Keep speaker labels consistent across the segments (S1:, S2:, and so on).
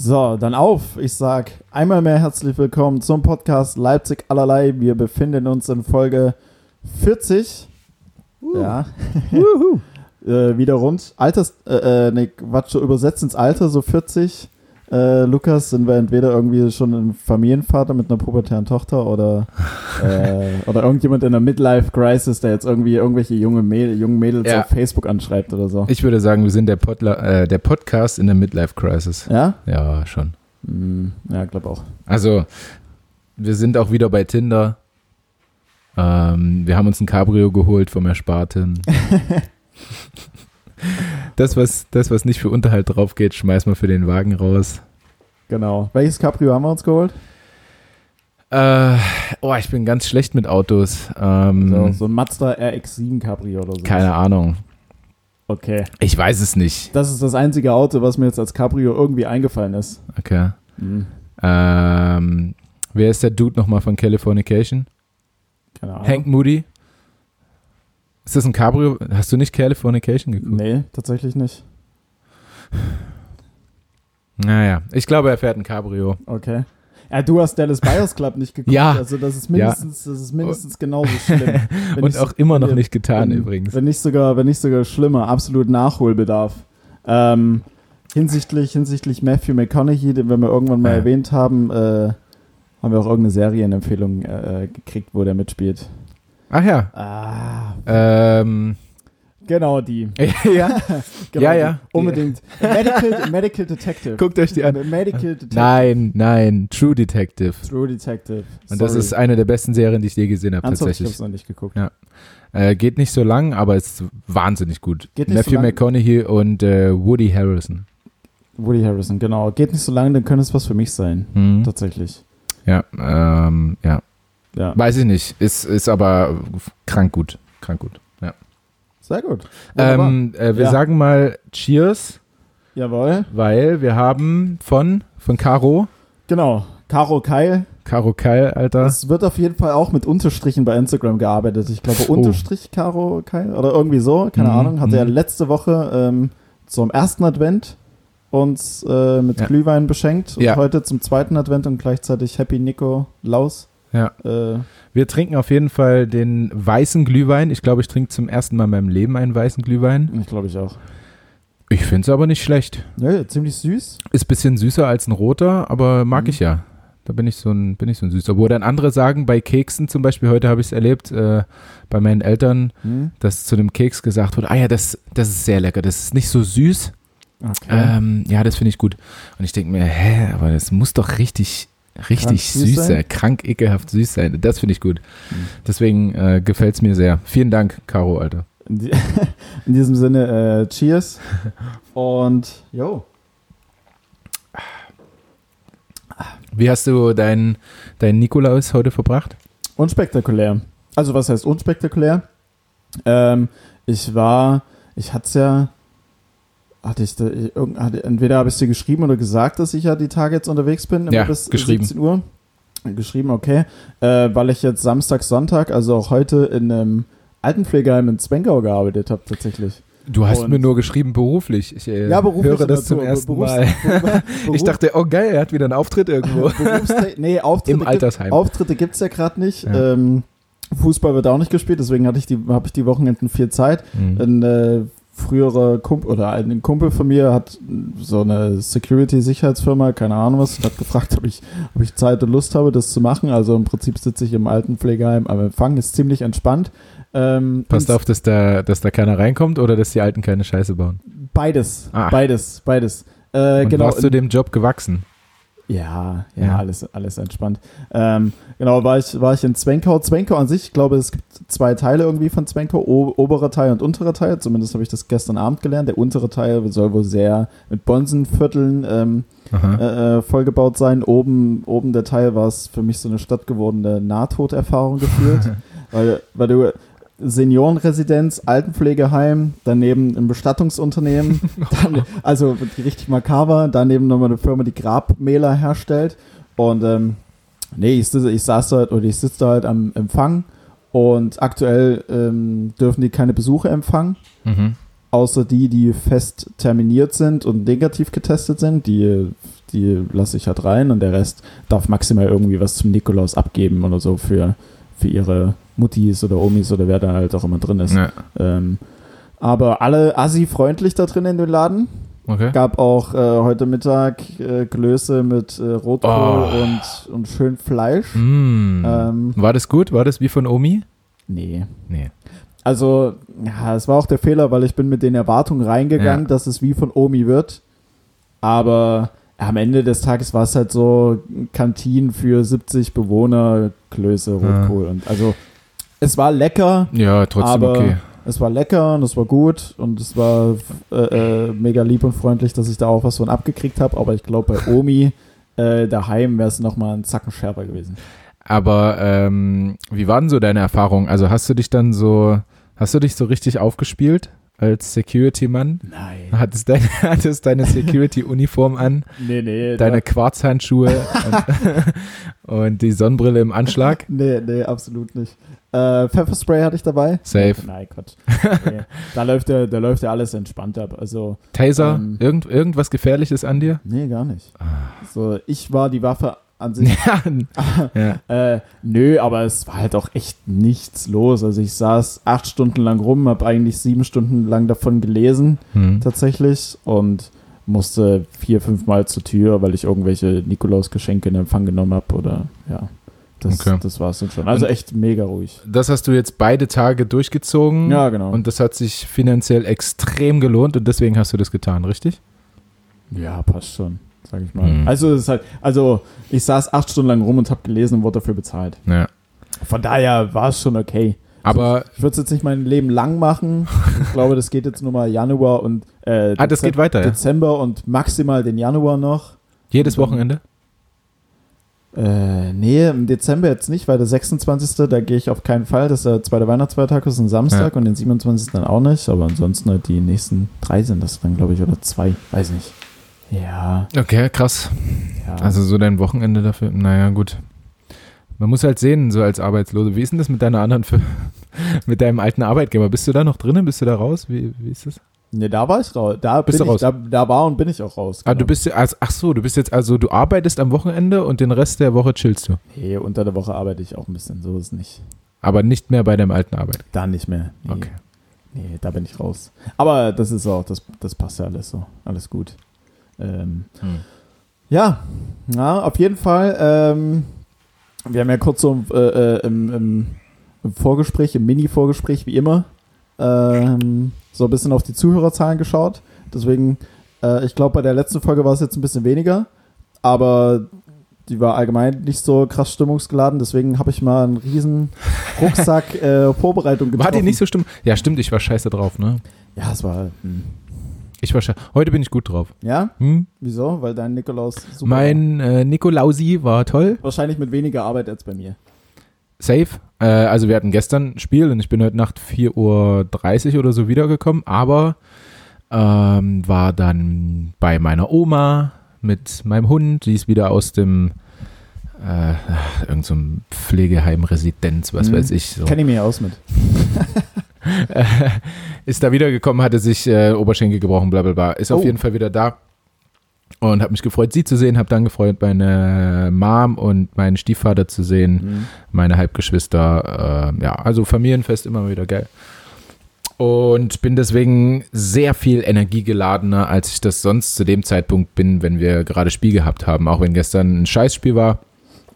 S1: So, dann auf. Ich sag einmal mehr herzlich willkommen zum Podcast Leipzig allerlei. Wir befinden uns in Folge 40. Uh. Ja. äh, wieder rund. Alters, äh, ne, Quatsch, so übersetzt ins Alter, so 40 äh, Lukas, sind wir entweder irgendwie schon ein Familienvater mit einer pubertären Tochter oder, äh, oder irgendjemand in einer Midlife-Crisis, der jetzt irgendwie irgendwelche junge Mäd jungen Mädels ja. auf Facebook anschreibt oder so.
S2: Ich würde sagen, wir sind der, Podla äh, der Podcast in der Midlife-Crisis.
S1: Ja?
S2: Ja, schon.
S1: Mm, ja, glaube auch.
S2: Also, wir sind auch wieder bei Tinder. Ähm, wir haben uns ein Cabrio geholt vom Ersparten. das, was, das, was nicht für Unterhalt drauf geht, schmeißen wir für den Wagen raus.
S1: Genau. Welches Cabrio haben wir uns geholt?
S2: Äh, oh, ich bin ganz schlecht mit Autos. Ähm,
S1: so, so, ein Mazda RX-7 Cabrio oder so.
S2: Keine Ahnung.
S1: Okay.
S2: Ich weiß es nicht.
S1: Das ist das einzige Auto, was mir jetzt als Cabrio irgendwie eingefallen ist.
S2: Okay. Mhm. Ähm, wer ist der Dude nochmal von Californication?
S1: Keine Ahnung.
S2: Hank Moody? Ist das ein Cabrio? Hast du nicht Californication geguckt?
S1: Nee, tatsächlich nicht.
S2: Naja, ich glaube, er fährt ein Cabrio.
S1: Okay. Ja, du hast Dallas Buyers Club nicht geguckt.
S2: ja.
S1: Also das ist mindestens, ja. das ist mindestens genauso schlimm.
S2: Und auch immer noch nicht getan
S1: wenn,
S2: übrigens.
S1: Wenn nicht sogar, wenn nicht sogar schlimmer, absolut Nachholbedarf. Ähm, hinsichtlich, hinsichtlich Matthew McConaughey, den wir irgendwann mal ja. erwähnt haben, äh, haben wir auch irgendeine Serienempfehlung äh, gekriegt, wo der mitspielt.
S2: Ach ja.
S1: Ah.
S2: Ähm.
S1: Genau die.
S2: ja,
S1: genau
S2: ja, ja.
S1: Die. Unbedingt. Medical, Medical Detective.
S2: Guckt euch die an.
S1: Medical Detective.
S2: Nein, nein, True Detective.
S1: True Detective.
S2: Sorry. Und das ist eine der besten Serien, die ich je gesehen habe, tatsächlich.
S1: Ich hab's noch nicht geguckt.
S2: Ja. Äh, geht nicht so lang, aber ist wahnsinnig gut.
S1: Geht nicht
S2: Matthew
S1: so lang.
S2: McConaughey und äh, Woody Harrison.
S1: Woody Harrison, genau. Geht nicht so lange, dann könnte es was für mich sein.
S2: Mhm.
S1: Tatsächlich.
S2: Ja, ähm, ja.
S1: Ja.
S2: Weiß ich nicht. Ist, ist aber krank gut. Krank gut. Ja.
S1: Sehr gut.
S2: Ähm, äh, wir
S1: Ja.
S2: sagen mal Cheers,
S1: Jawohl.
S2: weil wir haben von, von Caro,
S1: Genau. Caro Keil.
S2: Caro Keil, Alter.
S1: Es wird auf jeden Fall auch mit Unterstrichen bei Instagram gearbeitet. Ich glaube,
S2: Oh.
S1: Unterstrich Caro Keil oder irgendwie so. Keine
S2: Mhm,
S1: Ahnung. Ja
S2: mhm.
S1: letzte Woche ähm, zum ersten Advent uns äh, mit
S2: Ja.
S1: Glühwein beschenkt. Und
S2: Ja.
S1: heute zum zweiten Advent und gleichzeitig Happy Nico Laus.
S2: Ja.
S1: Äh,
S2: Wir trinken auf jeden Fall den weißen Glühwein. Ich glaube, ich trinke zum ersten Mal in meinem Leben einen weißen Glühwein.
S1: ich glaube ich auch.
S2: Ich finde es aber nicht schlecht.
S1: Ja, ziemlich süß.
S2: Ist ein bisschen süßer als ein roter, aber mag
S1: Mhm.
S2: ich ja. Da bin ich so ein, bin ich so ein süßer. Wo dann andere sagen, bei Keksen zum Beispiel, heute habe ich es erlebt, äh, bei meinen Eltern,
S1: Hm?
S2: dass zu einem Keks gesagt wurde, ah ja, das, das ist sehr lecker, das ist nicht so süß.
S1: Okay.
S2: Ähm, ja, das finde ich gut. Und ich denke mir, hä, aber das muss doch richtig, richtig
S1: süß
S2: süß
S1: sein?
S2: sein, krank ekelhaft süß sein. Das finde ich gut.
S1: Mhm.
S2: Deswegen äh, gefällt es mir sehr. Vielen Dank, Caro, Alter.
S1: In, die, in diesem Sinne, äh, Cheers. Und, yo.
S2: Wie hast du deinen dein Nikolaus heute verbracht?
S1: Unspektakulär. Also was heißt unspektakulär? Ähm, ich war, ich hatte es ja, hatte ich, da, irgend- hatte, entweder habe ich dir geschrieben oder gesagt, dass ich ja die Tage jetzt unterwegs bin,
S2: Ja,
S1: bis
S2: geschrieben.
S1: 17 Uhr. Geschrieben, okay. Äh, weil ich jetzt Samstag, Sonntag, also auch heute in einem Altenpflegeheim in Zwengau gearbeitet habe, tatsächlich.
S2: Du hast
S1: Und-
S2: mir nur geschrieben beruflich. Ich äh,
S1: Ja, beruflich
S2: höre das zum
S1: Natur,
S2: ersten
S1: Berufs-
S2: Mal.
S1: Beruf-
S2: Ich dachte, oh geil, er hat wieder einen Auftritt irgendwo.
S1: Nee, Auftritte
S2: Im
S1: gibt-
S2: Altersheim.
S1: Auftritte gibt es ja gerade nicht.
S2: Ja.
S1: Ähm, Fußball wird auch nicht gespielt, deswegen hatte ich die, habe ich die Wochenenden viel Zeit.
S2: Mhm.
S1: Ein äh, früherer Kumpel oder ein Kumpel von mir hat so eine Security-Sicherheitsfirma, keine Ahnung was, und hat gefragt, ob ich, ob ich Zeit und Lust habe, das zu machen. Also im Prinzip sitze ich im Altenpflegeheim am Empfang, ist ziemlich entspannt. Ähm,
S2: Passt auf, dass da, dass da keiner reinkommt oder dass die Alten keine Scheiße bauen.
S1: Beides,
S2: Ah.
S1: beides, beides. Äh,
S2: Und
S1: genau.
S2: warst du dem Job gewachsen?
S1: Ja, ja,
S2: Ja.
S1: alles, alles entspannt. Ähm, genau, war ich, war ich in Zwenkau. Zwenkau an sich, ich glaube, es gibt zwei Teile irgendwie von Zwenkau, o oberer Teil und unterer Teil. Zumindest habe ich das gestern Abend gelernt. Der untere Teil soll wohl sehr mit Bonsenvierteln ähm, äh, äh, vollgebaut sein. Oben, oben der Teil war es für mich so eine stattgewordene Nahtoderfahrung gefühlt. weil, weil du Seniorenresidenz, Altenpflegeheim, daneben ein Bestattungsunternehmen, dann, also richtig makaber, daneben nochmal eine Firma, die Grabmäler herstellt. Und ähm, nee, ich, sitze- ich saß dort oder ich sitze da halt am Empfang und aktuell ähm, dürfen die keine Besuche empfangen.
S2: Mhm.
S1: außer die, die fest terminiert sind und negativ getestet sind. Die, die lasse ich halt rein und der Rest darf maximal irgendwie was zum Nikolaus abgeben oder so für, für ihre Muttis oder Omis oder wer da halt auch immer drin ist.
S2: Ja.
S1: Ähm, aber alle assi-freundlich da drin in dem Laden.
S2: Okay.
S1: Gab auch äh, heute Mittag äh, Klöße mit äh, Rotkohl
S2: Oh.
S1: und, und schön Fleisch.
S2: Mm.
S1: Ähm,
S2: War das gut? War das wie von Omi?
S1: nee.
S2: Nee.
S1: Also, ja, es war auch der Fehler, weil ich bin mit den Erwartungen reingegangen,
S2: Ja.
S1: dass es wie von Omi wird. Aber am Ende des Tages war es halt so Kantinen für 70 Bewohner, Klöße, Rotkohl. Und also, es war lecker,
S2: Ja, trotzdem
S1: Aber-
S2: okay.
S1: es war lecker und es war gut und es war äh, äh, mega lieb und freundlich, dass ich da auch was von abgekriegt habe. Aber ich glaube, bei Omi äh, daheim wäre es nochmal ein Zacken schärfer gewesen.
S2: Aber ähm, wie war denn so deine Erfahrung? Also hast du dich dann so, hast du dich so richtig aufgespielt als Security-Mann?
S1: Nein.
S2: Hattest, dein, hattest deine Security-Uniform an,
S1: Nee, nee.
S2: deine Quarzhandschuhe und, und die Sonnenbrille im Anschlag?
S1: Nee, nee, absolut nicht. Äh, Pfefferspray hatte ich dabei.
S2: Safe.
S1: Nein, Quatsch. Nee. da, läuft ja, da läuft ja alles entspannt ab. Also,
S2: Taser?
S1: Ähm.
S2: Irgend, irgendwas Gefährliches an dir?
S1: nee, gar nicht. So, ich war die Waffe an sich.
S2: Ja.
S1: Äh, nö, aber es war halt auch echt nichts los. Also ich saß acht Stunden lang rum, habe eigentlich sieben Stunden lang davon gelesen,
S2: Hm.
S1: tatsächlich, und musste vier, fünf Mal zur Tür, weil ich irgendwelche Nikolaus-Geschenke in Empfang genommen habe oder ja. Das,
S2: Okay.
S1: das war es dann schon. Also
S2: Und-
S1: echt mega ruhig.
S2: Das hast du jetzt beide Tage durchgezogen.
S1: Ja, genau.
S2: Und das hat sich finanziell extrem gelohnt und deswegen hast du das getan, richtig?
S1: Ja, passt schon, sag ich mal.
S2: Mhm.
S1: Also es ist halt, also ich saß acht Stunden lang rum und habe gelesen und wurde dafür bezahlt.
S2: Ja.
S1: Von daher war es schon okay.
S2: Aber
S1: Ich würde es jetzt nicht mein Leben lang machen. Ich glaube, das geht jetzt nur mal Januar und äh,
S2: ah, das geht weiter, ja?
S1: Dezember und maximal den Januar noch.
S2: Jedes
S1: dann-
S2: Wochenende?
S1: Äh, nee, im Dezember jetzt nicht, weil der 26. da gehe ich auf keinen Fall. Das ist der zweite Weihnachtsfeiertag, das ist ein Samstag und den 27. dann auch nicht. Aber ansonsten halt die nächsten drei sind das dann, glaube ich, oder zwei. Weiß nicht. Ja,
S2: Okay, krass.
S1: ja.
S2: Also so dein Wochenende dafür, naja, gut. Man muss halt sehen, so als Arbeitslose. Wie ist denn das mit deiner anderen, Fir- mit deinem alten Arbeitgeber? Bist du da noch drinnen? Bist du da raus? Wie, wie ist das?
S1: nee, da war ich raus. Da,
S2: Bist
S1: bin
S2: du
S1: ich, da, da war und bin ich auch raus.
S2: Ah,
S1: genau.
S2: du bist ja, also, ach so, du bist jetzt, also du arbeitest am Wochenende und den Rest der Woche chillst du.
S1: Nee, unter der Woche arbeite ich auch ein bisschen. So ist es nicht.
S2: Aber nicht mehr bei deinem alten Arbeit.
S1: Da nicht mehr. Nee.
S2: Okay.
S1: Nee, da bin ich raus. Aber das ist auch, das, das passt ja alles so. Alles gut. Ähm, ja, na, auf jeden Fall. Ähm, wir haben ja kurz so äh, äh, im, im, im Vorgespräch, im Mini-Vorgespräch, wie immer, ähm, so ein bisschen auf die Zuhörerzahlen geschaut. Deswegen, äh, ich glaube, bei der letzten Folge war es jetzt ein bisschen weniger, aber die war allgemein nicht so krass stimmungsgeladen. Deswegen habe ich mal einen riesen Rucksack äh, Vorbereitung getroffen.
S2: War die nicht so stimm? Ja, stimmt, ich war scheiße drauf, ne?
S1: Ja, es war. Hm.
S2: Ich war. Heute bin ich gut drauf.
S1: Ja?
S2: Hm?
S1: Wieso? Weil dein Nikolaus super.
S2: Mein äh, Nikolausi war toll.
S1: Wahrscheinlich mit weniger Arbeit als bei mir.
S2: Safe. Äh, also wir hatten gestern ein Spiel und ich bin heute Nacht 4.30 Uhr oder so wiedergekommen, aber ähm, war dann bei meiner Oma mit meinem Hund, die ist wieder aus dem äh, irgend so Pflegeheim, Residenz, was
S1: Mhm.
S2: weiß ich. So.
S1: Kenne ich mir aus mit.
S2: ist da wiedergekommen, hatte sich äh, Oberschenkel gebrochen, bla bla bla. Ist auf
S1: Oh.
S2: jeden Fall wieder da. Und habe mich gefreut, sie zu sehen, habe dann gefreut, meine Mom und meinen Stiefvater zu sehen,
S1: Mhm.
S2: meine Halbgeschwister. Äh, ja, also Familienfest immer wieder geil. Und bin deswegen sehr viel energiegeladener, als ich das sonst zu dem Zeitpunkt bin, wenn wir gerade Spiel gehabt haben. Auch wenn gestern ein Scheißspiel war.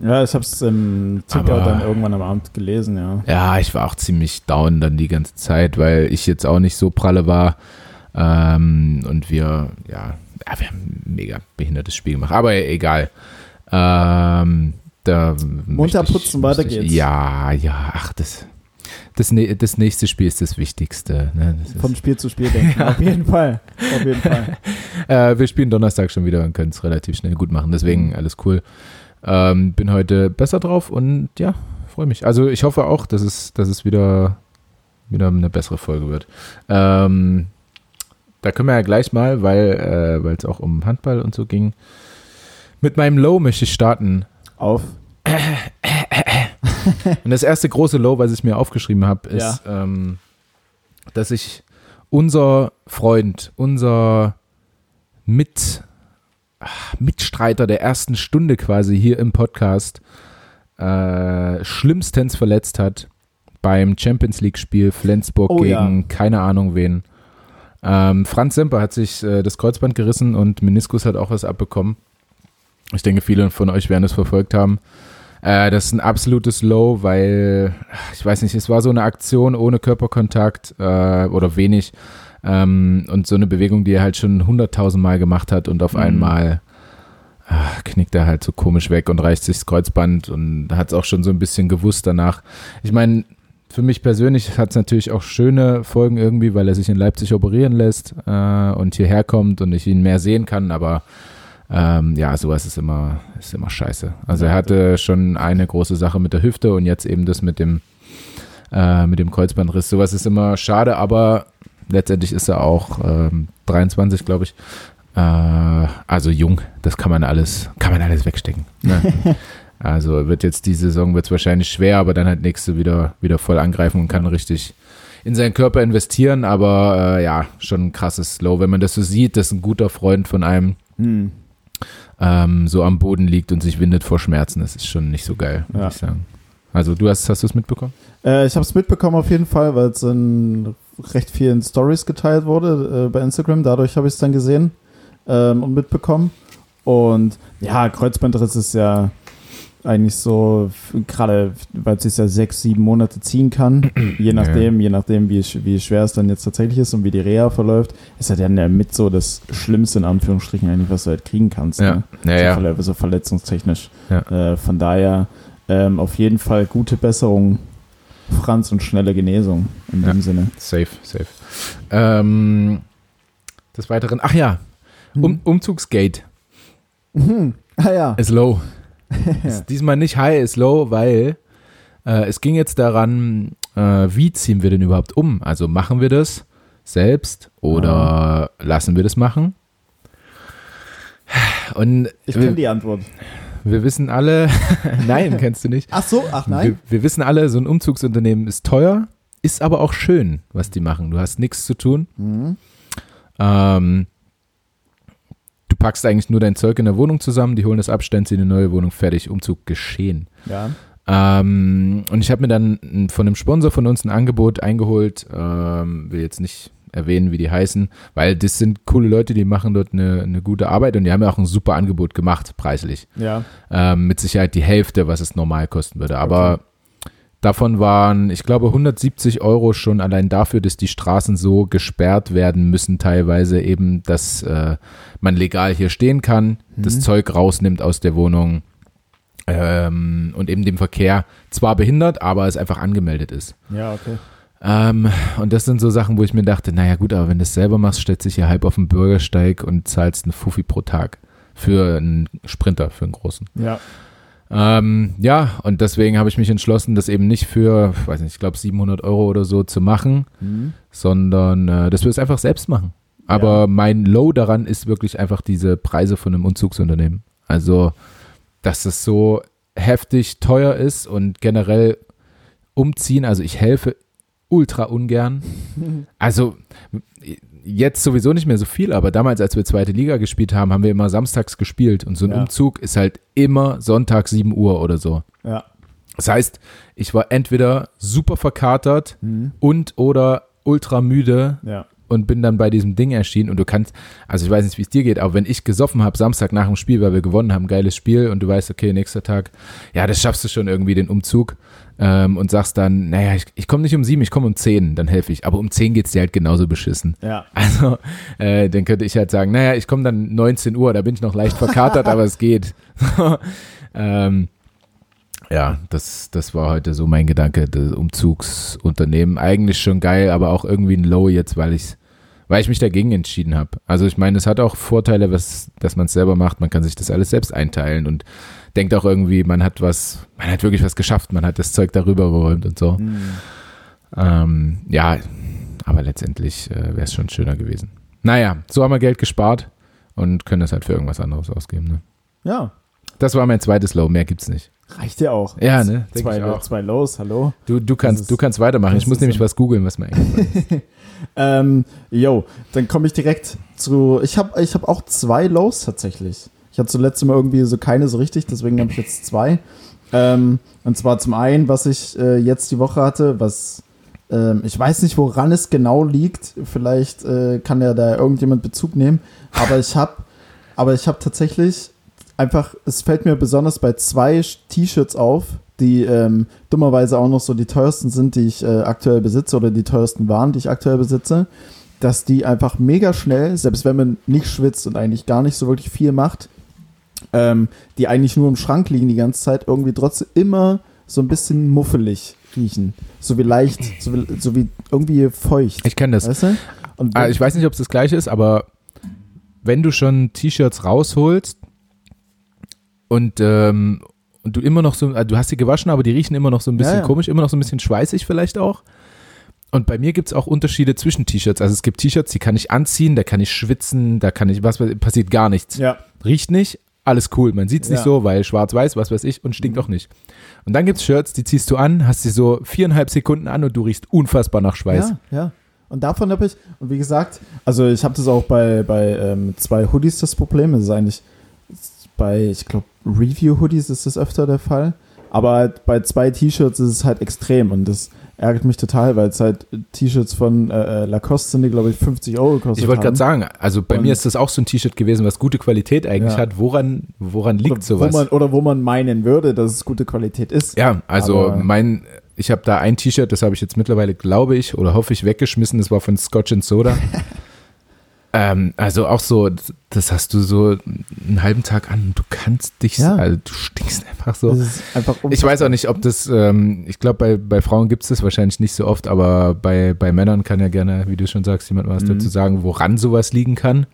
S1: Ja, ich habe es im Ticker dann irgendwann am Abend gelesen, ja.
S2: Ja, ich war auch ziemlich down dann die ganze Zeit, weil ich jetzt auch nicht so pralle war. Ähm, und wir, ja, ja, wir haben ein mega behindertes Spiel gemacht. Aber egal. Ähm, da
S1: Munter
S2: möchte ich-
S1: putzen, weiter
S2: ich-
S1: geht's.
S2: Ja, ja, ach, das, das, nä- das nächste Spiel ist das Wichtigste. Ne? Das
S1: Von Spiel zu Spiel denken. Auf jeden Fall. Auf jeden Fall.
S2: äh, wir spielen Donnerstag schon wieder und können es relativ schnell gut machen. Deswegen alles cool. Ähm, bin heute besser drauf und ja, freue mich. Also ich hoffe auch, dass es, dass es wieder, wieder eine bessere Folge wird. Ähm, da können wir ja gleich mal, weil äh, es auch um Handball und so ging. Mit meinem Low möchte ich starten.
S1: Auf.
S2: Und das erste große Low, was ich mir aufgeschrieben habe, ist, ähm, dass ich unser Freund, unser Mit, Mitstreiter der ersten Stunde quasi hier im Podcast äh, schlimmstens verletzt hat beim Champions League-Spiel Flensburg
S1: Oh,
S2: gegen
S1: ja.
S2: keine Ahnung wen. Ähm, Franz Semper hat sich äh, das Kreuzband gerissen und Meniskus hat auch was abbekommen. Ich denke, viele von euch werden es verfolgt haben. Äh, das ist ein absolutes Low, weil, ich weiß nicht, es war so eine Aktion ohne Körperkontakt äh, oder wenig ähm, und so eine Bewegung, die er halt schon hunderttausend Mal gemacht hat und auf
S1: Mhm.
S2: einmal ah, knickt er halt so komisch weg und reißt sich das Kreuzband und hat es auch schon so ein bisschen gewusst danach. Ich meine, für mich persönlich hat es natürlich auch schöne Folgen irgendwie, weil er sich in Leipzig operieren lässt äh, und hierher kommt und ich ihn mehr sehen kann, aber ähm, ja, sowas ist immer, ist immer scheiße. Also er hatte schon eine große Sache mit der Hüfte und jetzt eben das mit dem, äh, mit dem Kreuzbandriss. Sowas ist immer schade, aber letztendlich ist er auch ähm, 23, glaube ich. Äh, also jung, das kann man alles, kann man alles wegstecken. Ne? also wird jetzt die Saison wird es wahrscheinlich schwer, aber dann halt nächste wieder, wieder voll angreifen und kann richtig in seinen Körper investieren. Aber äh, ja, schon ein krasses Slow, wenn man das so sieht, dass ein guter Freund von einem
S1: Hm.
S2: ähm, so am Boden liegt und sich windet vor Schmerzen. Das ist schon nicht so geil, muss
S1: Ja.
S2: ich sagen. Also du hast, hast du es mitbekommen?
S1: Äh, ich habe es mitbekommen auf jeden Fall, weil es in recht vielen Stories geteilt wurde äh, bei Instagram. Dadurch habe ich es dann gesehen ähm, und mitbekommen. Und ja, Kreuzbandriss ist ja eigentlich so, gerade weil es sich ja sechs, sieben Monate ziehen kann, je nachdem, je nachdem, wie, wie schwer es dann jetzt tatsächlich ist und wie die Reha verläuft, ist ja dann ja mit so das Schlimmste in Anführungsstrichen eigentlich, was du halt kriegen kannst. Ne?
S2: ja,
S1: so,
S2: ja.
S1: so verletzungstechnisch.
S2: Ja.
S1: Äh, von daher ähm, auf jeden Fall gute Besserung, Franz, und schnelle Genesung in
S2: Ja.
S1: dem Sinne.
S2: Safe, safe. Ähm, des Weiteren, ach ja, um, Umzugsgate
S1: Mhm. Ah ja.
S2: ist low. ist diesmal nicht high, ist low, weil äh, es ging jetzt daran, äh, wie ziehen wir denn überhaupt um? Also machen wir das selbst oder lassen wir das machen? Und
S1: Ich kenne die Antwort.
S2: Wir wissen alle, nein, kennst du nicht.
S1: Ach so, ach
S2: Wir,
S1: nein.
S2: wir wissen alle, so ein Umzugsunternehmen ist teuer, ist aber auch schön, was die machen. Du hast nichts zu tun.
S1: Mhm.
S2: Ähm, du packst eigentlich nur dein Zeug in der Wohnung zusammen, die holen das ab, stellen sie in eine neue Wohnung, fertig, Umzug geschehen.
S1: Ja.
S2: Ähm, und ich habe mir dann von einem Sponsor von uns ein Angebot eingeholt, ähm, will jetzt nicht erwähnen, wie die heißen, weil das sind coole Leute, die machen dort eine, eine gute Arbeit und die haben ja auch ein super Angebot gemacht, preislich.
S1: Ja.
S2: Ähm, mit Sicherheit die Hälfte, was es normal kosten würde. Aber davon waren, ich glaube, 170 Euro schon allein dafür, dass die Straßen so gesperrt werden müssen, teilweise eben, dass äh, man legal hier stehen kann, das Zeug rausnimmt aus der Wohnung ähm, und eben dem Verkehr zwar behindert, aber es einfach angemeldet ist.
S1: Ja, okay.
S2: Ähm, und das sind so Sachen, wo ich mir dachte, naja gut, aber wenn du es selber machst, stellst du dich hier halb auf den Bürgersteig und zahlst einen Fuffi pro Tag für einen Sprinter, für einen großen.
S1: Ja.
S2: Ähm, ja, und deswegen habe ich mich entschlossen, das eben nicht für, ich weiß nicht, ich glaube 700 Euro oder so zu machen,
S1: Mhm.
S2: sondern äh, dass wir es einfach selbst machen. Aber
S1: Ja.
S2: mein Low daran ist wirklich einfach diese Preise von einem Umzugsunternehmen. Also, dass es so heftig teuer ist und generell umziehen, also ich helfe ultra ungern. Also jetzt sowieso nicht mehr so viel, aber damals, als wir zweite Liga gespielt haben, haben wir immer samstags gespielt und so ein
S1: Ja.
S2: Umzug ist halt immer Sonntag 7 Uhr oder so.
S1: Ja.
S2: Das heißt, ich war entweder super verkatert
S1: Mhm.
S2: und oder ultra müde
S1: Ja.
S2: Und bin dann bei diesem Ding erschienen und du kannst, also ich weiß nicht, wie es dir geht, aber wenn ich gesoffen habe Samstag nach dem Spiel, weil wir gewonnen haben, geiles Spiel und du weißt, okay, nächster Tag, ja, das schaffst du schon irgendwie, den Umzug ähm, und sagst dann, naja, ich, ich komme nicht um sieben, ich komme um zehn, dann helfe ich, aber um zehn geht's dir halt genauso beschissen.
S1: Ja.
S2: Also, äh, dann könnte ich halt sagen, naja, ich komme dann 19 Uhr, da bin ich noch leicht verkatert, aber es geht. ähm, ja, das, das war heute so mein Gedanke, das Umzugsunternehmen. Eigentlich schon geil, aber auch irgendwie ein Low jetzt, weil ich weil ich mich dagegen entschieden habe. Also ich meine, es hat auch Vorteile, was, dass man es selber macht. Man kann sich das alles selbst einteilen und denkt auch irgendwie, man hat was, man hat wirklich was geschafft, man hat das Zeug darüber geräumt und so.
S1: Mhm.
S2: Ähm, ja, aber letztendlich äh, wäre es schon schöner gewesen. Naja, so haben wir Geld gespart und können das halt für irgendwas anderes ausgeben. Ne?
S1: Ja.
S2: Das war mein zweites Low, mehr gibt's nicht.
S1: Reicht ja auch.
S2: Ja, ne?
S1: Zwei,
S2: auch.
S1: zwei Lows, hallo.
S2: Du, du, kannst,
S1: ist-
S2: du kannst weitermachen. Ich muss nämlich
S1: so-
S2: was googeln, was mir ist.
S1: Ähm, yo, dann komme ich direkt zu. Ich habe ich hab auch zwei Lows tatsächlich. Ich hatte zuletzt immer irgendwie so keine so richtig, deswegen habe ich jetzt zwei. Ähm, und zwar zum einen, was ich äh, jetzt die Woche hatte, was ähm, ich weiß nicht, woran es genau liegt. Vielleicht äh, kann ja da irgendjemand Bezug nehmen. Aber ich habe, aber ich habe tatsächlich einfach, es fällt mir besonders bei zwei T-Shirts auf, die ähm, dummerweise auch noch so die teuersten sind, die ich äh, aktuell besitze oder die teuersten waren, die ich aktuell besitze, dass die einfach mega schnell, selbst wenn man nicht schwitzt und eigentlich gar nicht so wirklich viel macht, ähm, die eigentlich nur im Schrank liegen die ganze Zeit, irgendwie trotzdem immer so ein bisschen muffelig riechen. So wie leicht, so wie, so wie irgendwie feucht.
S2: Ich kenne das.
S1: Weißt du? Und
S2: Ah, ich weiß nicht, ob es das gleiche ist, aber wenn du schon T-Shirts rausholst und, ähm, und du immer noch so, also du hast sie gewaschen, aber die riechen immer noch so ein bisschen
S1: Ja, ja.
S2: komisch, immer noch so ein bisschen schweißig vielleicht auch. Und bei mir gibt es auch Unterschiede zwischen T-Shirts. Also es gibt T-Shirts, die kann ich anziehen, da kann ich schwitzen, da kann ich, was passiert gar nichts.
S1: ja,
S2: Riecht nicht, alles cool. Man sieht es nicht
S1: Ja.
S2: so, weil schwarz-weiß, was weiß ich, und stinkt auch nicht. Und dann gibt es Shirts, die ziehst du an, hast sie so viereinhalb Sekunden an und du riechst unfassbar nach Schweiß.
S1: Ja, ja. Und davon habe ich, und wie gesagt, also ich habe das auch bei, bei ähm, zwei Hoodies das Problem. Das ist eigentlich bei, ich glaube, Review-Hoodies ist das öfter der Fall. Aber halt bei zwei T-Shirts ist es halt extrem und das ärgert mich total, weil es halt T-Shirts von äh, äh, Lacoste sind, die glaube ich 50 Euro gekostet
S2: Ich wollte gerade sagen, also bei
S1: Und-
S2: mir ist das auch so ein T-Shirt gewesen, was gute Qualität eigentlich
S1: Ja.
S2: hat. Woran, woran liegt
S1: oder,
S2: sowas?
S1: Wo man, oder wo man meinen würde, dass es gute Qualität ist.
S2: ja, also
S1: Aber-
S2: mein, ich habe da ein T-Shirt, das habe ich jetzt mittlerweile, glaube ich, oder hoffe ich, weggeschmissen. Das war von Scotch and Soda. ähm, also auch so, das- hast du so einen halben Tag an und du kannst dich,
S1: Ja.
S2: also du stinkst einfach so.
S1: Einfach
S2: Ich weiß auch nicht, ob das, ähm, ich glaube, bei, bei Frauen gibt es das wahrscheinlich nicht so oft, aber bei, bei Männern kann ja gerne, wie du schon sagst, jemand was
S1: Mhm.
S2: dazu sagen, woran sowas liegen kann.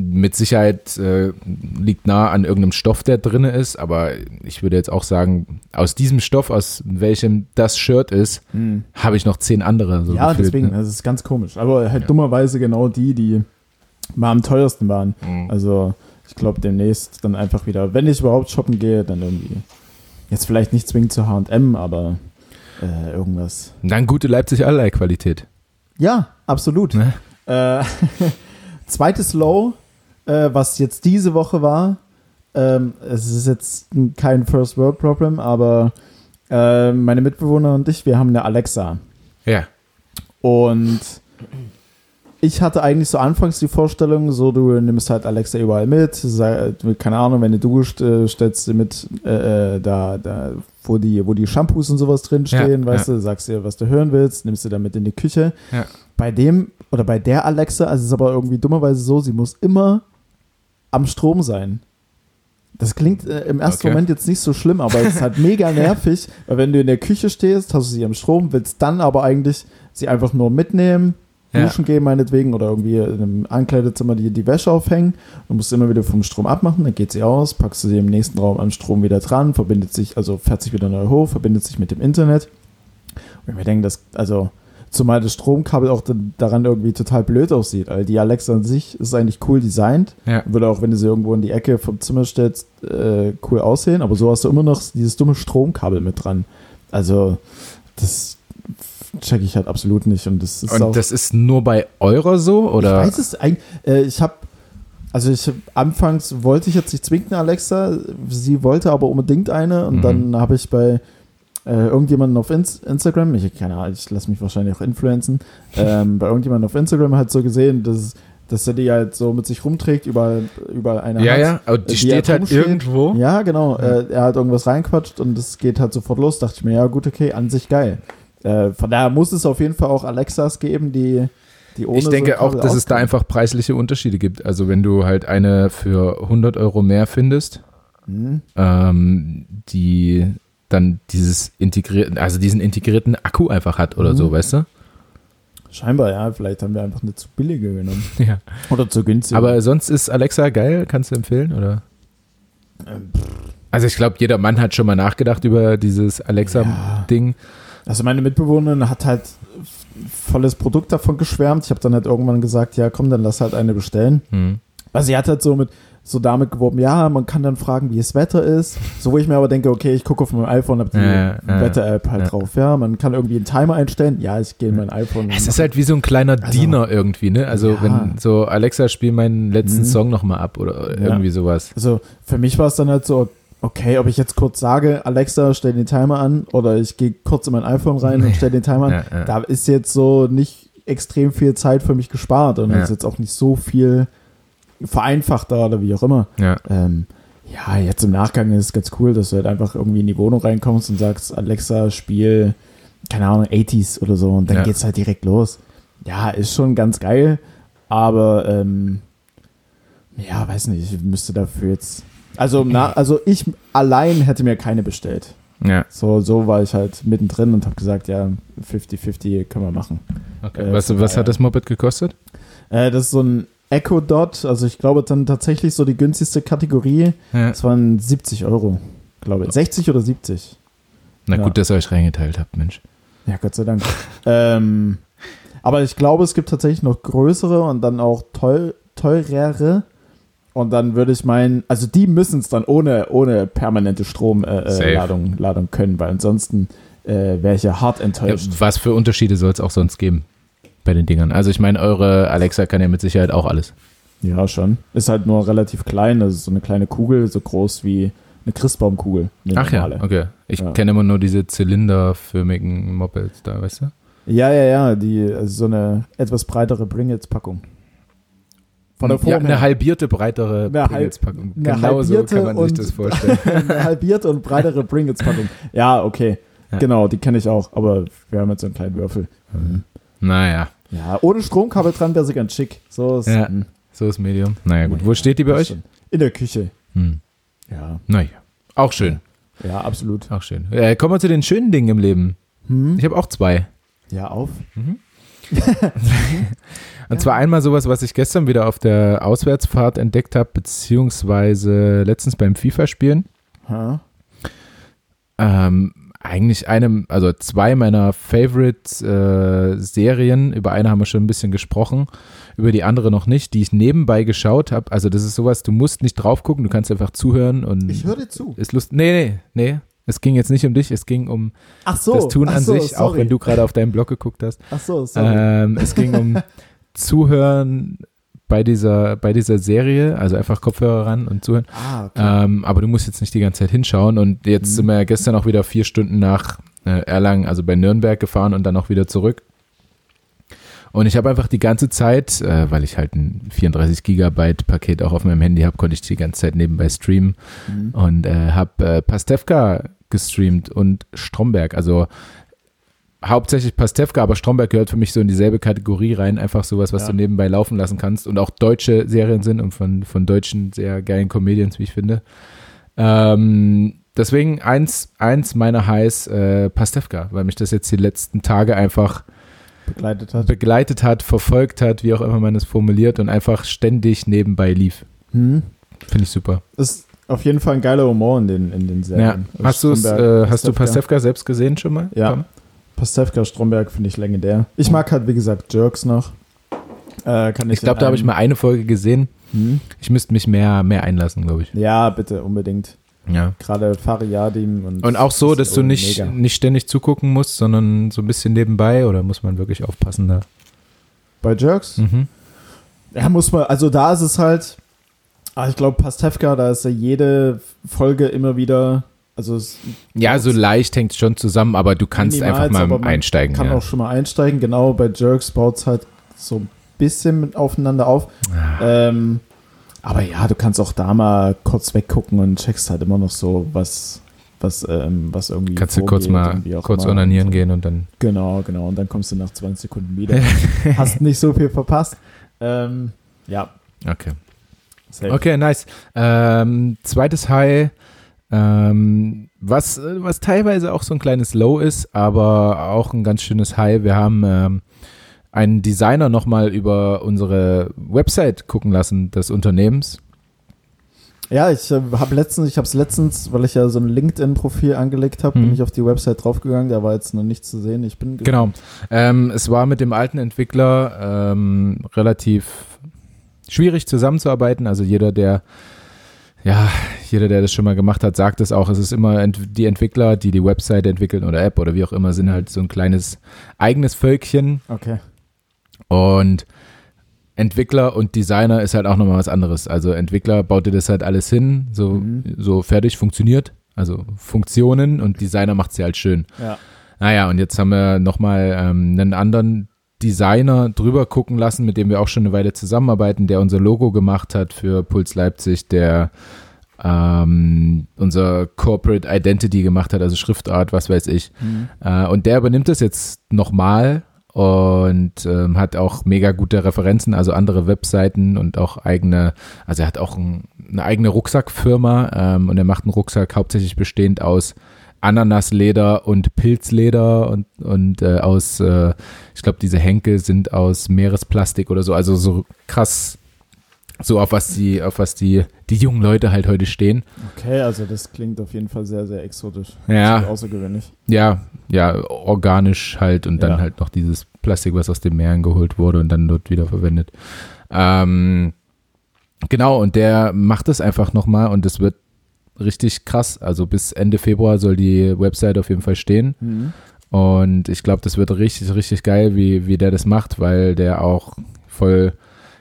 S2: Mit Sicherheit äh, liegt nah an irgendeinem Stoff, der drin ist, aber ich würde jetzt auch sagen, aus diesem Stoff, aus welchem das Shirt ist,
S1: Mhm.
S2: habe ich noch zehn andere. So
S1: ja,
S2: gefühlt,
S1: deswegen,
S2: Ne?
S1: das ist ganz komisch. Aber halt dummerweise genau die, die mal am teuersten waren.
S2: Mhm.
S1: Also ich glaube demnächst dann einfach wieder, wenn ich überhaupt shoppen gehe, dann irgendwie, jetzt vielleicht nicht zwingend zu H&M, aber äh, irgendwas.
S2: Dann gute Leipzig allerlei Qualität.
S1: Ja, absolut.
S2: Ne?
S1: Äh, zweites Low, äh, was jetzt diese Woche war, ähm, es ist jetzt kein First World Problem, aber äh, meine Mitbewohner und ich, wir haben eine Alexa.
S2: Ja.
S1: Und ich hatte eigentlich so anfangs die Vorstellung, so du nimmst halt Alexa überall mit, keine Ahnung, wenn du duscht, äh, stellst du mit äh, äh, da, da, wo die, wo die Shampoos und sowas drin stehen,
S2: Ja,
S1: weißt
S2: ja.
S1: du, sagst dir, was du hören willst, nimmst du damit in die Küche.
S2: Ja.
S1: Bei dem oder bei der Alexa, also es ist aber irgendwie dummerweise so, sie muss immer am Strom sein. Das klingt äh, im ersten
S2: Okay.
S1: Moment jetzt nicht so schlimm, aber es ist halt mega nervig, weil wenn du in der Küche stehst, hast du sie am Strom, willst dann aber eigentlich sie einfach nur mitnehmen,
S2: Ja.
S1: duschen gehen meinetwegen oder irgendwie in einem Ankleidezimmer die, die Wäsche aufhängen und musst immer wieder vom Strom abmachen, dann geht sie aus, packst du sie im nächsten Raum am Strom wieder dran, verbindet sich, also fährt sich wieder neu hoch, verbindet sich mit dem Internet. Und wir denken, dass, also zumal das Stromkabel auch dann daran irgendwie total blöd aussieht, weil die Alexa an sich ist eigentlich cool designt,
S2: Ja.
S1: würde auch, wenn du sie irgendwo in die Ecke vom Zimmer stellst, äh, cool aussehen, aber so hast du immer noch dieses dumme Stromkabel mit dran. Also, das check ich halt absolut nicht und das ist auch
S2: Und das ist nur bei eurer so? Oder?
S1: ich weiß es eigentlich. Äh, ich habe, also ich anfangs wollte ich jetzt nicht zwingend eine Alexa, sie wollte aber unbedingt eine und
S2: Mhm.
S1: dann habe ich bei äh, irgendjemanden auf Inst Instagram, ich keine Ahnung, ich lasse mich wahrscheinlich auch influenzen, ähm, bei irgendjemandem auf Instagram halt so gesehen, dass, dass er die halt so mit sich rumträgt, überall, überall eine
S2: ja,
S1: hat.
S2: ja, aber die
S1: die
S2: steht
S1: halt
S2: halt
S1: rumsteht.
S2: irgendwo.
S1: Ja, genau. Äh, er hat irgendwas reinquatscht und es geht halt sofort los. Dachte ich mir, ja, gut, okay, an sich geil. Äh, von daher muss es auf jeden Fall auch Alexas geben, die, die ohne
S2: Ich denke
S1: so
S2: auch, dass es da
S1: auskommen.
S2: einfach preisliche Unterschiede gibt. Also wenn du halt eine für 100 Euro mehr findest,
S1: Mhm.
S2: ähm, die dann dieses integrierten, also diesen integrierten Akku einfach hat oder
S1: Mhm.
S2: so, weißt du?
S1: Scheinbar, ja. Vielleicht haben wir einfach eine zu billige genommen.
S2: Ja.
S1: Oder zu günstig.
S2: Aber sonst ist Alexa geil, kannst du empfehlen, oder?
S1: Ähm,
S2: Also ich glaube, jeder Mann hat schon mal nachgedacht über dieses Alexa-Ding.
S1: Also meine Mitbewohnerin hat halt volles Produkt davon geschwärmt. Ich habe dann halt irgendwann gesagt, ja komm, dann lass halt eine bestellen.
S2: Hm.
S1: Also sie hat halt so mit so damit geworben, ja, man kann dann fragen, wie das Wetter ist. So, wo ich mir aber denke, okay, ich gucke auf meinem iPhone, habe die
S2: Ja, ja,
S1: Wetter-App halt
S2: ja.
S1: drauf. Ja, man kann irgendwie einen Timer einstellen. Ja, ich gehe in mein iPhone.
S2: Es ist halt wie so ein kleiner
S1: Also-
S2: Diener irgendwie, ne? Also wenn so Alexa spiel meinen letzten
S1: Mhm.
S2: Song nochmal ab oder irgendwie sowas.
S1: Also für mich war es dann halt so, okay, ob ich jetzt kurz sage, Alexa, stell den Timer an oder ich gehe kurz in mein iPhone rein und stell den Timer an. Da ist jetzt so nicht extrem viel Zeit für mich gespart und ist jetzt auch nicht so viel vereinfachter oder wie auch immer.
S2: Ja.
S1: Ähm, ja, jetzt im Nachgang ist es ganz cool, dass du halt einfach irgendwie in die Wohnung reinkommst und sagst, Alexa, spiel, keine Ahnung, 80s oder so und dann
S2: Ja.
S1: geht's halt direkt los. Ja, ist schon ganz geil, aber ähm, ja, weiß nicht, ich müsste dafür jetzt. Also, na, also ich allein hätte mir keine bestellt.
S2: ja.
S1: So, so war ich halt mittendrin und habe gesagt, ja, 50-50 können wir machen.
S2: Okay.
S1: Äh,
S2: was was hat das Moped gekostet?
S1: Äh, das ist so ein Echo Dot, also ich glaube dann tatsächlich so die günstigste Kategorie.
S2: Ja.
S1: Das waren 70 Euro, glaube ich. 60 oder 70.
S2: Na
S1: Ja.
S2: gut, dass ihr euch reingeteilt habt, Mensch.
S1: Ja, Gott sei Dank. ähm, aber ich glaube, es gibt tatsächlich noch größere und dann auch teuer, teurere. Und dann würde ich meinen, also die müssen es dann ohne, ohne permanente Stromladung äh, äh, Ladung, können, weil ansonsten äh, wäre ich ja hart
S2: Ja,
S1: enttäuscht.
S2: was für Unterschiede soll es auch sonst geben bei den Dingern? Also ich meine, eure Alexa kann ja mit Sicherheit auch alles.
S1: Ja, schon. Ist halt nur relativ klein, das ist so eine kleine Kugel, so groß wie eine Christbaumkugel. eine
S2: Ach ja,
S1: normale.
S2: okay. Ich
S1: Ja.
S2: kenne immer nur diese zylinderförmigen Mopeds da, weißt du?
S1: Ja, ja, ja, die, also so eine etwas breitere Bring-Jetzt-Packung. Von der Form
S2: ja, eine halbierte, breitere
S1: Eine eine
S2: Genau so kann man sich das vorstellen.
S1: eine halbierte und breitere Bring-Its-Packung. Ja, okay.
S2: Ja.
S1: Genau, die kenne ich auch, aber wir haben jetzt so einen kleinen Würfel.
S2: naja,
S1: Ja, ohne Stromkabel dran wäre sie ganz schick. So ist,
S2: Ja.
S1: hm,
S2: so ist Medium. Naja gut, wo
S1: naja,
S2: steht die bei euch?
S1: schon. In der Küche.
S2: Hm.
S1: Ja,
S2: Naja, auch schön,
S1: ja, absolut.
S2: auch schön. Äh, kommen wir zu den schönen Dingen im Leben.
S1: Hm?
S2: Ich habe auch zwei.
S1: Ja, auf.
S2: Und zwar einmal sowas, was ich gestern wieder auf der Auswärtsfahrt entdeckt habe, beziehungsweise letztens beim FIFA-Spielen. Ähm, eigentlich einem, also zwei meiner Favorite-Serien. über eine haben wir schon ein bisschen gesprochen, über die andere noch nicht, die ich nebenbei geschaut habe. Also das ist sowas, du musst nicht drauf gucken, du kannst einfach zuhören und
S1: Ich höre dir zu.
S2: ist Lust. Nee, nee, nee. Es ging jetzt nicht um dich, es ging um
S1: Ach so.
S2: das Tun an
S1: so,
S2: sich, auch
S1: sorry.
S2: wenn du gerade auf deinen Blog geguckt hast.
S1: Ach so, sorry.
S2: Ähm, es ging um Zuhören bei dieser, bei dieser Serie, also einfach Kopfhörer ran und zuhören.
S1: ah, okay.
S2: Ähm, aber du musst jetzt nicht die ganze Zeit hinschauen. Und jetzt
S1: Mhm.
S2: sind wir ja gestern auch wieder vier Stunden nach äh, Erlangen, also bei Nürnberg gefahren und dann auch wieder zurück. Und ich habe einfach die ganze Zeit, äh, weil ich halt ein 34 Gigabyte Paket auch auf meinem Handy habe, konnte ich die ganze Zeit nebenbei streamen
S1: Mhm.
S2: und äh, habe äh, Pastewka gestreamt und Stromberg. Also hauptsächlich Pastewka, aber Stromberg gehört für mich so in dieselbe Kategorie rein. Einfach sowas, was
S1: Ja.
S2: du nebenbei laufen lassen kannst und auch deutsche Serien sind und von, von deutschen sehr geilen Comedians, wie ich finde. Ähm, deswegen eins, eins meiner Highs äh, Pastewka, weil mich das jetzt die letzten Tage einfach
S1: Begleitet hat.
S2: begleitet hat, verfolgt hat, wie auch immer man es formuliert und einfach ständig nebenbei lief.
S1: Hm?
S2: Finde ich super.
S1: Ist auf jeden Fall ein geiler Humor in den, in den
S2: Ja.
S1: Serien.
S2: Hast, du's,
S1: Stromberg,
S2: äh, hast du Pastewka selbst gesehen schon mal?
S1: Ja.
S2: Tom?
S1: Pastewka, Stromberg finde ich legendär. Ich mag halt, wie gesagt, Jerks noch. Äh, kann ich
S2: Ich glaube, da habe ich mal eine Folge gesehen.
S1: Hm?
S2: Ich müsste mich mehr, mehr einlassen, glaube ich.
S1: Ja, bitte, unbedingt.
S2: Ja.
S1: Gerade Fariadim und.
S2: Und auch so, dass du nicht,
S1: mega.
S2: nicht ständig zugucken musst, sondern so ein bisschen nebenbei oder muss man wirklich aufpassen da?
S1: Bei Jerks?
S2: Mhm.
S1: Ja, muss man, also da ist es halt, ah, ich glaube, Pastewka, da ist ja jede Folge immer wieder, also es
S2: Ja, so leicht hängt es schon zusammen, aber du kannst einfach mal einsteigen.
S1: kann
S2: ja.
S1: auch schon mal einsteigen. Genau, bei Jerks baut es halt so ein bisschen mit aufeinander auf.
S2: Ah.
S1: Ähm, aber ja, du kannst auch da mal kurz weggucken und checkst halt immer noch so, was, was, ähm, was irgendwie.
S2: Kannst du kurz mal kurz
S1: immer.
S2: onanieren gehen und dann.
S1: Genau, genau. Und dann kommst du nach 20 Sekunden wieder. Hast nicht so viel verpasst. Ähm, ja.
S2: Okay.
S1: safe.
S2: Okay, nice. Ähm, zweites High, ähm, was, äh, was teilweise auch so ein kleines Low ist, aber auch ein ganz schönes High. Wir haben ähm, einen Designer nochmal über unsere Website gucken lassen des Unternehmens.
S1: Ja, ich äh, habe letztens, ich habe es letztens, weil ich ja so ein LinkedIn-Profil angelegt habe,
S2: Mhm.
S1: bin ich auf die Website draufgegangen. Da war jetzt noch nichts zu sehen. Ich bin
S2: Genau. Ähm, es war mit dem alten Entwickler ähm, relativ schwierig zusammenzuarbeiten. Also jeder, der ja, jeder, der das schon mal gemacht hat, sagt es auch. Es ist immer die Entwickler, die die Webseite entwickeln oder App oder wie auch immer, sind halt so ein kleines eigenes Völkchen.
S1: Okay.
S2: Und Entwickler und Designer ist halt auch nochmal was anderes. Also Entwickler baut dir das halt alles hin, so,
S1: Mhm.
S2: so fertig funktioniert. Also Funktionen und Designer macht sie halt schön.
S1: Ja.
S2: Naja, und jetzt haben wir nochmal ähm, einen anderen Designer drüber gucken lassen, mit dem wir auch schon eine Weile zusammenarbeiten, der unser Logo gemacht hat für Puls Leipzig, der ähm, unser Corporate Identity gemacht hat, also Schriftart, was weiß ich.
S1: Mhm.
S2: Äh, und der übernimmt das jetzt nochmal und ähm, hat auch mega gute Referenzen, also andere Webseiten und auch eigene, also er hat auch ein, eine eigene Rucksackfirma ähm, und er macht einen Rucksack hauptsächlich bestehend aus Ananasleder und Pilzleder und, und äh, aus, äh, ich glaube, diese Henkel sind aus Meeresplastik oder so, also so krass, so auf was die, auf was die, die jungen Leute halt heute stehen.
S1: Okay, also das klingt auf jeden Fall sehr, sehr exotisch.
S2: Ja.
S1: Außergewöhnlich.
S2: Ja, ja, organisch halt und dann
S1: Ja.
S2: halt noch dieses Plastik, was aus den Meeren geholt wurde und dann dort wieder verwendet. Ähm, genau, und der macht es einfach nochmal und es wird richtig krass. Also bis Ende Februar soll die Website auf jeden Fall stehen.
S1: Mhm.
S2: Und ich glaube, das wird richtig, richtig geil, wie, wie der das macht, weil der auch voll,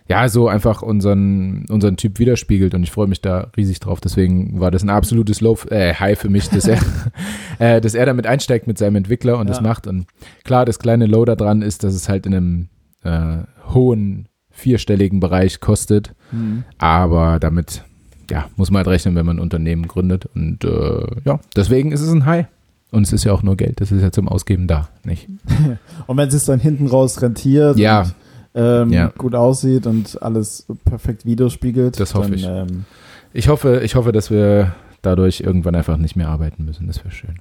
S2: ja, so einfach unseren, unseren Typ widerspiegelt und ich freue mich da riesig drauf. Deswegen war das ein absolutes Low, äh, High für mich, dass er, äh, dass er damit einsteigt mit seinem Entwickler und das
S1: Ja.
S2: macht. Und klar, das kleine Low da dran ist, dass es halt in einem äh, hohen vierstelligen Bereich kostet,
S1: Mhm.
S2: aber damit, ja, muss man halt rechnen, wenn man ein Unternehmen gründet. Und äh, ja, deswegen ist es ein High. Und es ist ja auch nur Geld, das ist ja zum Ausgeben da, nicht?
S1: Und wenn es sich dann hinten raus rentiert
S2: Ja.
S1: und ähm,
S2: Ja.
S1: gut aussieht und alles perfekt widerspiegelt,
S2: Das hoffe
S1: dann,
S2: ich.
S1: Ähm,
S2: Ich hoffe, ich hoffe, dass wir dadurch irgendwann einfach nicht mehr arbeiten müssen. Das wäre schön.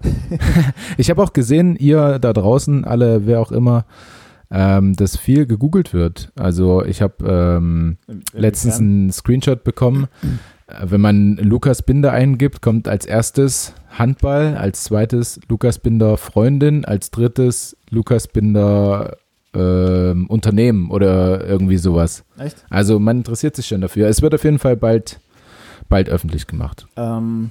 S2: ich habe auch gesehen, ihr da draußen, alle, wer auch immer, ähm, dass viel gegoogelt wird. Also ich habe ähm, letztens einen Screenshot bekommen. Äh, Wenn man Lukas Binder eingibt, kommt als erstes Handball, als zweites Lukas Binder Freundin, als drittes Lukas Binder ähm, Unternehmen oder irgendwie sowas.
S1: Echt?
S2: Also man interessiert sich schon dafür. Es wird auf jeden Fall bald, bald öffentlich gemacht.
S1: Ähm,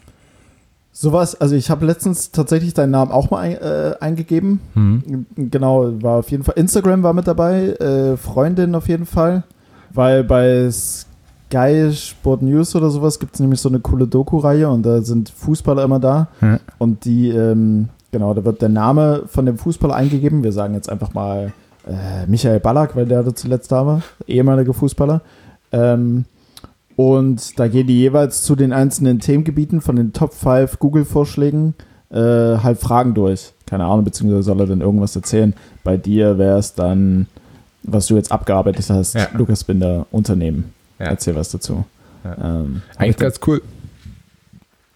S1: sowas, also ich habe letztens tatsächlich deinen Namen auch mal ein, äh, eingegeben.
S2: Mhm.
S1: Genau, war auf jeden Fall. Instagram war mit dabei, äh, Freundin auf jeden Fall. Weil bei Sky Sport News oder sowas gibt es nämlich so eine coole Doku-Reihe und da sind Fußballer immer da.
S2: Ja.
S1: Und die, ähm, genau, da wird der Name von dem Fußballer eingegeben. Wir sagen jetzt einfach mal äh, Michael Ballack, weil der da zuletzt da war, ehemaliger Fußballer. Ähm, und da gehen die jeweils zu den einzelnen Themengebieten von den Top 5 Google-Vorschlägen äh, halt Fragen durch. Keine Ahnung, beziehungsweise soll er dann irgendwas erzählen. Bei dir wäre es dann, was du jetzt abgearbeitet hast,
S2: Ja.
S1: Lukas Binder Unternehmen.
S2: Ja.
S1: Erzähl was dazu.
S2: Ja.
S1: Ähm,
S2: Eigentlich ganz cool.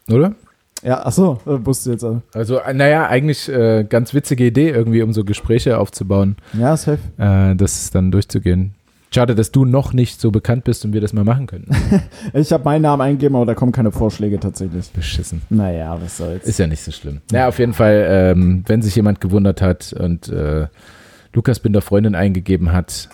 S2: Oder?
S1: ja, achso, äh, wusste jetzt. äh,
S2: Also, äh, naja, eigentlich äh, ganz witzige Idee, irgendwie, um so Gespräche aufzubauen,
S1: Ja, safe.
S2: äh, das dann durchzugehen. Schade, dass du noch nicht so bekannt bist und wir das mal machen können.
S1: Ich habe meinen Namen eingegeben, aber da kommen keine Vorschläge tatsächlich.
S2: Beschissen.
S1: Naja, was soll's.
S2: Ist ja nicht so schlimm. Naja, auf jeden Fall, ähm, wenn sich jemand gewundert hat und äh, Lukas Binder Freundin eingegeben hat,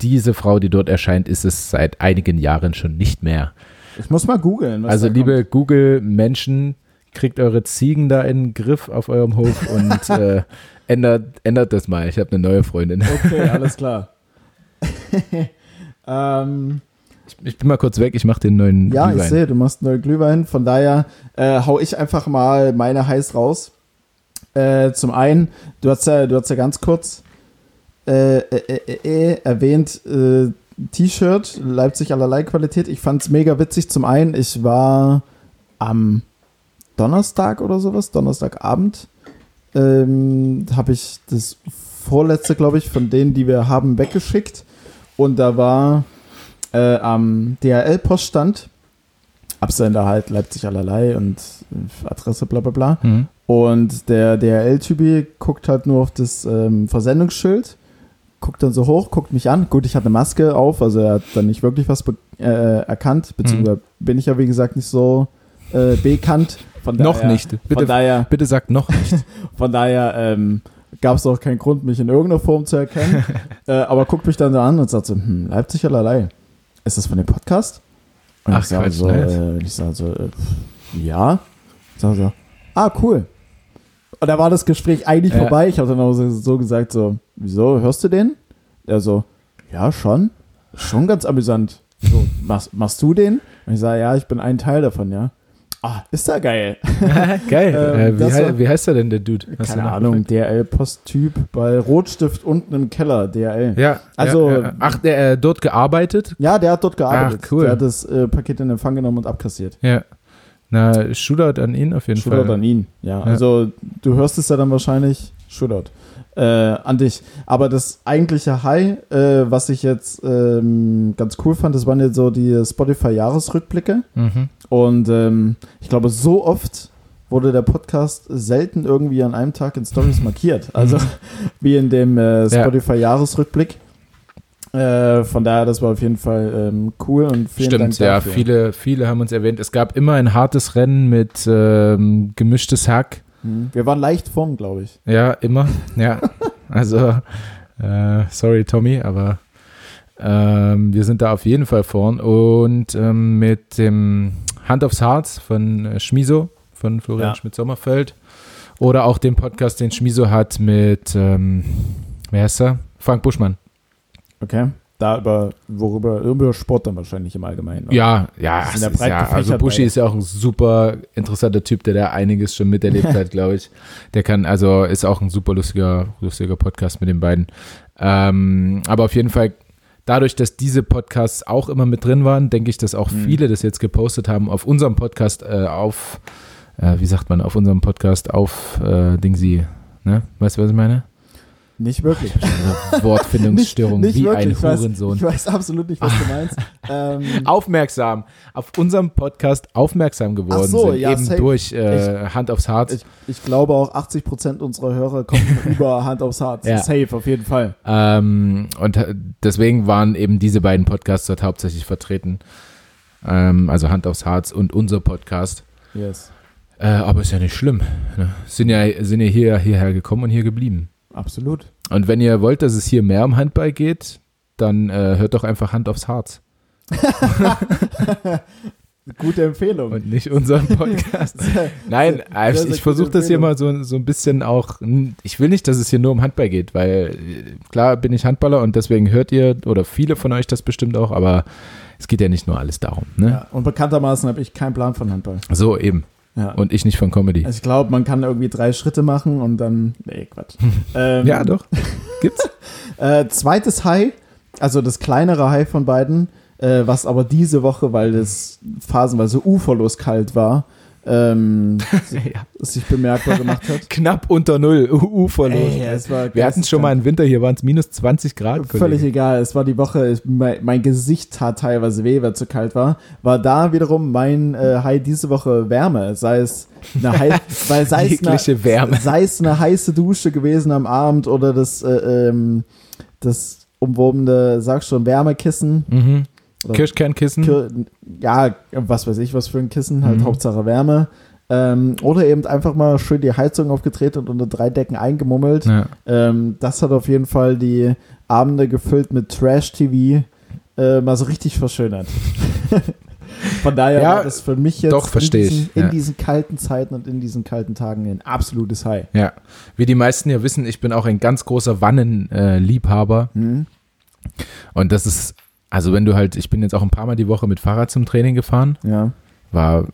S2: diese Frau, die dort erscheint, ist es seit einigen Jahren schon nicht mehr.
S1: ich muss mal googeln.
S2: also, liebe Google-Menschen, kriegt eure Ziegen da in den Griff auf eurem Hof und äh, ändert, ändert das mal. Ich habe eine neue Freundin.
S1: Okay, alles klar. ähm,
S2: Ich, ich bin mal kurz weg, ich mache den neuen
S1: ja, ich
S2: Glühwein.
S1: sehe, du machst neue Glühwein. Von daher äh, hau ich einfach mal meine heiß raus. Äh, zum einen, du hast ja, du hast ja ganz kurz äh, äh, äh, äh, erwähnt, äh, T-Shirt, Leipzig allerlei Qualität. Ich fand es mega witzig. Zum einen, ich war am Donnerstag oder sowas, Donnerstagabend, ähm, habe ich das vorletzte, glaube ich, von denen, die wir haben, weggeschickt. Und da war äh, am DHL-Poststand, Absender halt Leipzig allerlei und äh, Adresse bla bla bla.
S2: Mhm.
S1: Und der DHL-Typi guckt halt nur auf das ähm, Versendungsschild, guckt dann so hoch, guckt mich an. Gut, ich hatte eine Maske auf, also er hat dann nicht wirklich was be- äh, erkannt, beziehungsweise bin ich ja wie gesagt nicht so äh, bekannt. Von
S2: Noch
S1: daher,
S2: nicht.
S1: Von
S2: Bitte,
S1: daher,
S2: bitte sagt noch nicht.
S1: von daher ähm, gab es auch keinen Grund, mich in irgendeiner Form zu erkennen. äh, aber guckt mich dann so an und sagt so, hm, Leipzig allerlei. ist das von dem Podcast? Und
S2: Ach,
S1: ich sage
S2: Quatsch,
S1: so,
S2: nice.
S1: äh, ich sag so, äh, ja. Ich sage so, ah, cool. Und da war das Gespräch eigentlich vorbei. Ich habe dann auch so, so gesagt, so, wieso, hörst du den? Er so, ja, schon. Schon ganz amüsant. So, machst, machst du den? Und ich sage, ja, ich bin ein Teil davon, ja. Ah, ist ja geil.
S2: Geil.
S1: Ähm,
S2: äh, wie,
S1: war-
S2: wie heißt der denn, der Dude? Hast
S1: Keine? Ahnung, DRL-Posttyp bei Rotstift unten im Keller, DRL.
S2: Ja,
S1: Also-
S2: ja, ja. ach, der äh, dort gearbeitet?
S1: Ja, der hat dort gearbeitet.
S2: Ach, cool.
S1: Der hat das äh, Paket in Empfang genommen und abkassiert.
S2: Ja. Na, Shootout an ihn auf jeden
S1: Shootout
S2: Fall.
S1: an ihn. Ja, also du hörst es ja dann wahrscheinlich. Shootout. Äh, an dich. Aber das eigentliche High, äh, was ich jetzt ähm, ganz cool fand, das waren jetzt so die Spotify-Jahresrückblicke.
S2: Mhm.
S1: Und ähm, ich glaube, so oft wurde der Podcast selten irgendwie an einem Tag in Stories markiert. Also wie in dem äh, Spotify-Jahresrückblick. Äh, von daher, das war auf jeden Fall ähm, cool und vielen Dank
S2: Stimmt, ja,
S1: dafür.
S2: viele, viele haben uns erwähnt. Es gab immer ein hartes Rennen mit ähm, gemischtes Hack.
S1: Mhm. Wir waren leicht vorn, glaube ich.
S2: Ja, immer. Ja, also, äh, sorry, Tommy, aber ähm, wir sind da auf jeden Fall vorn. Und ähm, mit dem Hand aufs Harz von äh, Schmiso, von Florian
S1: Ja.
S2: Schmidt-Sommerfeld. Oder auch den Podcast, den Schmiso hat mit, ähm, wer heißt er? Frank Buschmann.
S1: Okay. Da über, worüber, über Sport dann wahrscheinlich im Allgemeinen. oder?
S2: Ja, ja,
S1: ja
S2: ist
S1: breit
S2: ja also Buschi ist ja auch ein super interessanter Typ, der da einiges schon miterlebt hat, glaube ich. Der kann, also ist auch ein super lustiger, lustiger Podcast mit den beiden. Ähm, aber auf jeden Fall, dadurch, dass diese Podcasts auch immer mit drin waren, denke ich, dass auch
S1: Mhm.
S2: viele das jetzt gepostet haben auf unserem Podcast äh, auf, äh, wie sagt man, auf unserem Podcast auf äh, Dingsy, ne? Weißt du, was ich meine?
S1: Nicht wirklich.
S2: Wortfindungsstörung,
S1: Nicht- nicht
S2: wie
S1: wirklich.
S2: ein
S1: Ich weiß-
S2: Hurensohn.
S1: Ich weiß absolut nicht, was du meinst. ähm,
S2: aufmerksam, auf unserem Podcast aufmerksam geworden
S1: so,
S2: sind,
S1: ja,
S2: eben
S1: safe.
S2: durch äh, Hand aufs Harz.
S1: ich, ich glaube auch 80% unserer Hörer kommen über Hand aufs Herz.
S2: Ja.
S1: Safe, auf jeden Fall.
S2: ähm, und äh, deswegen waren eben diese beiden Podcasts dort hauptsächlich vertreten. Ähm, also Hand aufs Harz und unser Podcast.
S1: Yes.
S2: Äh, aber ist ja nicht schlimm. Ne? Sind ja, sind ja hier, hierher gekommen und hier geblieben.
S1: Absolut.
S2: Und wenn ihr wollt, dass es hier mehr um Handball geht, dann äh, hört doch einfach Hand aufs Harz
S1: Gute Empfehlung.
S2: und nicht unseren Podcast. Nein,
S1: Sehr, sehr
S2: ich versuche das hier mal so, so ein bisschen auch. Ich will nicht, dass es hier nur um Handball geht, weil äh, klar bin ich Handballer und deswegen hört ihr oder viele von euch das bestimmt auch, aber es geht ja nicht nur alles darum. Ne?
S1: Ja, und bekanntermaßen habe ich keinen Plan von Handball.
S2: So eben.
S1: Ja.
S2: Und ich nicht von Comedy.
S1: also ich glaube, man kann irgendwie drei Schritte machen und dann. Nee, Quatsch. ähm,
S2: ja, doch. Gibt's?
S1: Äh, zweites High, also das kleinere High von beiden, äh, was aber diese Woche, weil es phasenweise uferlos kalt war, ähm,
S2: ja.
S1: sich bemerkbar gemacht hat.
S2: Knapp unter Null.
S1: Es war
S2: Wir hatten schon mal im Winter, hier waren es minus 20 Grad.
S1: Völlig
S2: Kollege.
S1: egal, es war die Woche, ich, mein, mein Gesicht tat teilweise weh, weil es zu kalt war. War da wiederum mein äh, High diese Woche Wärme, sei es eine, hei weil sei es eine,
S2: Wärme.
S1: sei es eine heiße Dusche gewesen am Abend oder das, äh, ähm, das umwobene, sag schon, Wärmekissen.
S2: Mhm. Kirschkernkissen.
S1: Kir ja, was weiß ich, was für ein Kissen, halt
S2: Mhm.
S1: Hauptsache Wärme. Ähm, oder eben einfach mal schön die Heizung aufgedreht und unter drei Decken eingemummelt.
S2: ja.
S1: Ähm, das hat auf jeden Fall die Abende gefüllt mit Trash-TV äh, mal so richtig verschönert. Von daher
S2: Ja,
S1: war das für mich jetzt
S2: doch,
S1: in, diesen, in
S2: ja.
S1: diesen kalten Zeiten und in diesen kalten Tagen ein absolutes High.
S2: ja. Wie die meisten ja wissen, ich bin auch ein ganz großer Wannenliebhaber.
S1: Hm?
S2: Und das ist, also wenn du halt, ich bin jetzt auch ein paar Mal die Woche mit Fahrrad zum Training gefahren.
S1: Ja.
S2: War,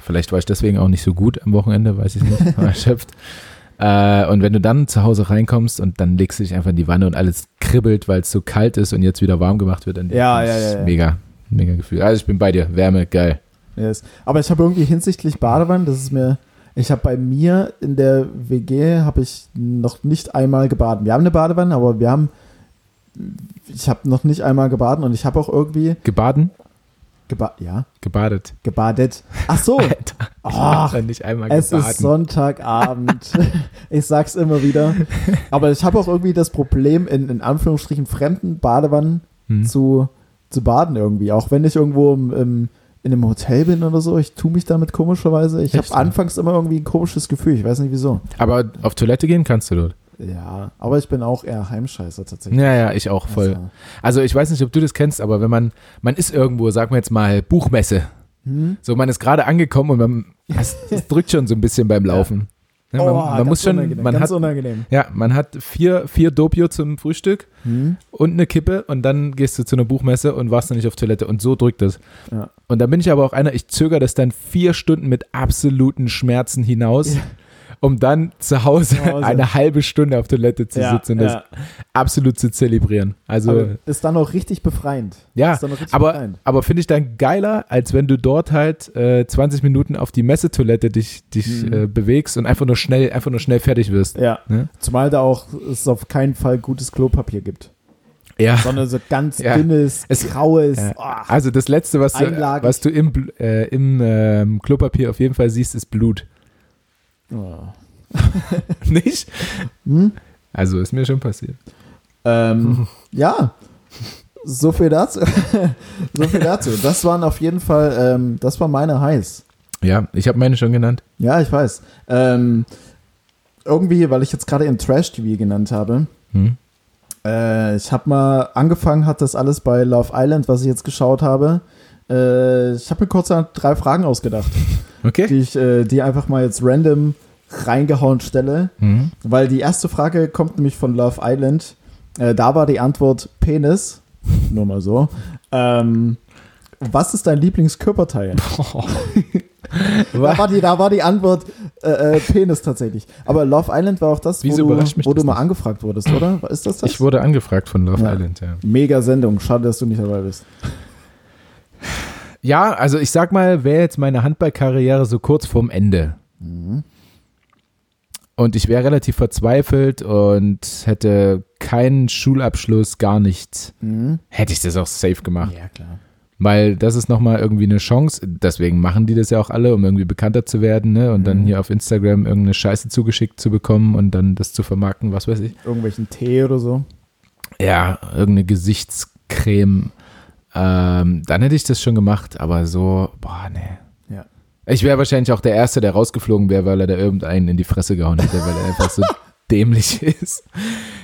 S2: vielleicht war ich deswegen auch nicht so gut am Wochenende, weiß ich nicht, war erschöpft. Äh, und wenn du dann zu Hause reinkommst und dann legst du dich einfach in die Wanne und alles kribbelt, weil es so kalt ist und jetzt wieder warm gemacht wird, dann
S1: Ja,
S2: ist
S1: ja, ja, ja.
S2: mega, mega Gefühl. Also ich bin bei dir, Wärme, geil.
S1: Yes. Aber ich habe irgendwie hinsichtlich Badewanne, das ist mir, ich habe bei mir in der WG habe ich noch nicht einmal gebadet. Wir haben eine Badewanne, aber wir haben, ich habe noch nicht einmal gebadet und ich habe auch irgendwie
S2: Gebaden?
S1: geba ja,
S2: Gebadet.
S1: gebadet. Ach so,
S2: Alter. Dann nicht einmal
S1: es
S2: gebaden.
S1: ist Sonntagabend. ich sag's immer wieder. Aber ich habe auch irgendwie das Problem, in, in Anführungsstrichen fremden Badewannen
S2: Hm.
S1: zu, zu baden irgendwie. Auch wenn ich irgendwo im, im, in einem Hotel bin oder so, ich tue mich damit komischerweise. Ich habe anfangs immer irgendwie ein komisches Gefühl. Ich weiß nicht wieso.
S2: Aber auf Toilette gehen kannst du dort.
S1: Ja, aber ich bin auch eher Heimscheißer tatsächlich.
S2: Ja, ja, ich auch voll.
S1: Also,
S2: Also ich weiß nicht, ob du das kennst, aber wenn man, man ist irgendwo, sagen wir jetzt mal, Buchmesse.
S1: hm?
S2: So, man ist gerade angekommen und man, es, es drückt schon so ein bisschen beim Laufen. Ja, man,
S1: Oh,
S2: man
S1: ganz
S2: muss schon,
S1: unangenehm,
S2: man
S1: ganz
S2: hat,
S1: unangenehm.
S2: ja, man hat vier, vier Dopio zum Frühstück
S1: Hm?
S2: und eine Kippe und dann gehst du zu einer Buchmesse und warst dann nicht auf Toilette und so drückt es.
S1: Ja.
S2: Und dann bin ich aber auch einer, ich zögere das dann vier Stunden mit absoluten Schmerzen hinaus,
S1: Ja.
S2: Um dann zu Hause,
S1: Zu Hause.
S2: eine halbe Stunde auf Toilette zu
S1: Ja,
S2: sitzen und das
S1: ja.
S2: absolut zu zelebrieren. Also
S1: Aber ist dann auch richtig befreiend.
S2: Ja,
S1: ist dann auch richtig
S2: aber,
S1: befreiend.
S2: aber finde ich dann geiler, als wenn du dort halt äh, 20 Minuten auf die Messetoilette dich, dich
S1: Mhm.
S2: äh, bewegst und einfach nur schnell, einfach nur schnell fertig wirst.
S1: Ja.
S2: Ne?
S1: Zumal da auch es auf keinen Fall gutes Klopapier gibt.
S2: Ja.
S1: Sondern so ganz
S2: Ja.
S1: dünnes,
S2: Es-
S1: graues.
S2: Ja.
S1: ah,
S2: Also das letzte, was du, was du im, äh, im ähm, Klopapier auf jeden Fall siehst, ist Blut.
S1: Oh.
S2: Nicht?
S1: Hm?
S2: Also ist mir schon passiert.
S1: Ähm, ja, so viel dazu. so viel dazu. Das waren auf jeden Fall, ähm, das war meine Highs.
S2: Ja, ich habe meine schon genannt.
S1: Ja, ich weiß. Ähm, irgendwie, weil ich jetzt gerade im Trash-TV genannt habe,
S2: Hm?
S1: äh, ich habe mal angefangen, hat das alles bei Love Island, was ich jetzt geschaut habe. Äh, ich habe mir kurz drei Fragen ausgedacht,
S2: Okay.
S1: die ich äh, die einfach mal jetzt random reingehauen stelle.
S2: Mhm.
S1: Weil die erste Frage kommt nämlich von Love Island. Äh, da war die Antwort Penis. Nur mal so. Ähm, was ist dein Lieblingskörperteil? Da war die, da war die Antwort äh, äh, Penis tatsächlich. Aber Love Island war auch das, wo,
S2: Wieso
S1: du,
S2: überrascht mich
S1: wo du mal angefragt wurdest, oder? Ist das das?
S2: Ich wurde angefragt von Love
S1: Ja.
S2: Island, ja.
S1: Mega Sendung. Schade, dass du nicht dabei bist.
S2: Ja, also ich sag mal, wäre jetzt meine Handballkarriere so kurz vorm Ende.
S1: Mhm.
S2: Und ich wäre relativ verzweifelt und hätte keinen Schulabschluss, gar nichts.
S1: Mhm.
S2: Hätte ich das auch safe gemacht.
S1: Ja, klar.
S2: Weil das ist nochmal irgendwie eine Chance. Deswegen machen die das ja auch alle, um irgendwie bekannter zu werden, ne? Und dann
S1: Mhm.
S2: hier auf Instagram irgendeine Scheiße zugeschickt zu bekommen und dann das zu vermarkten, was weiß ich.
S1: Irgendwelchen Tee oder so.
S2: Ja, irgendeine Gesichtscreme. Ähm, dann hätte ich das schon gemacht, aber so, boah, nee.
S1: Ja.
S2: Ich wäre wahrscheinlich auch der Erste, der rausgeflogen wäre, weil er da irgendeinen in die Fresse gehauen hätte, weil er einfach so dämlich ist.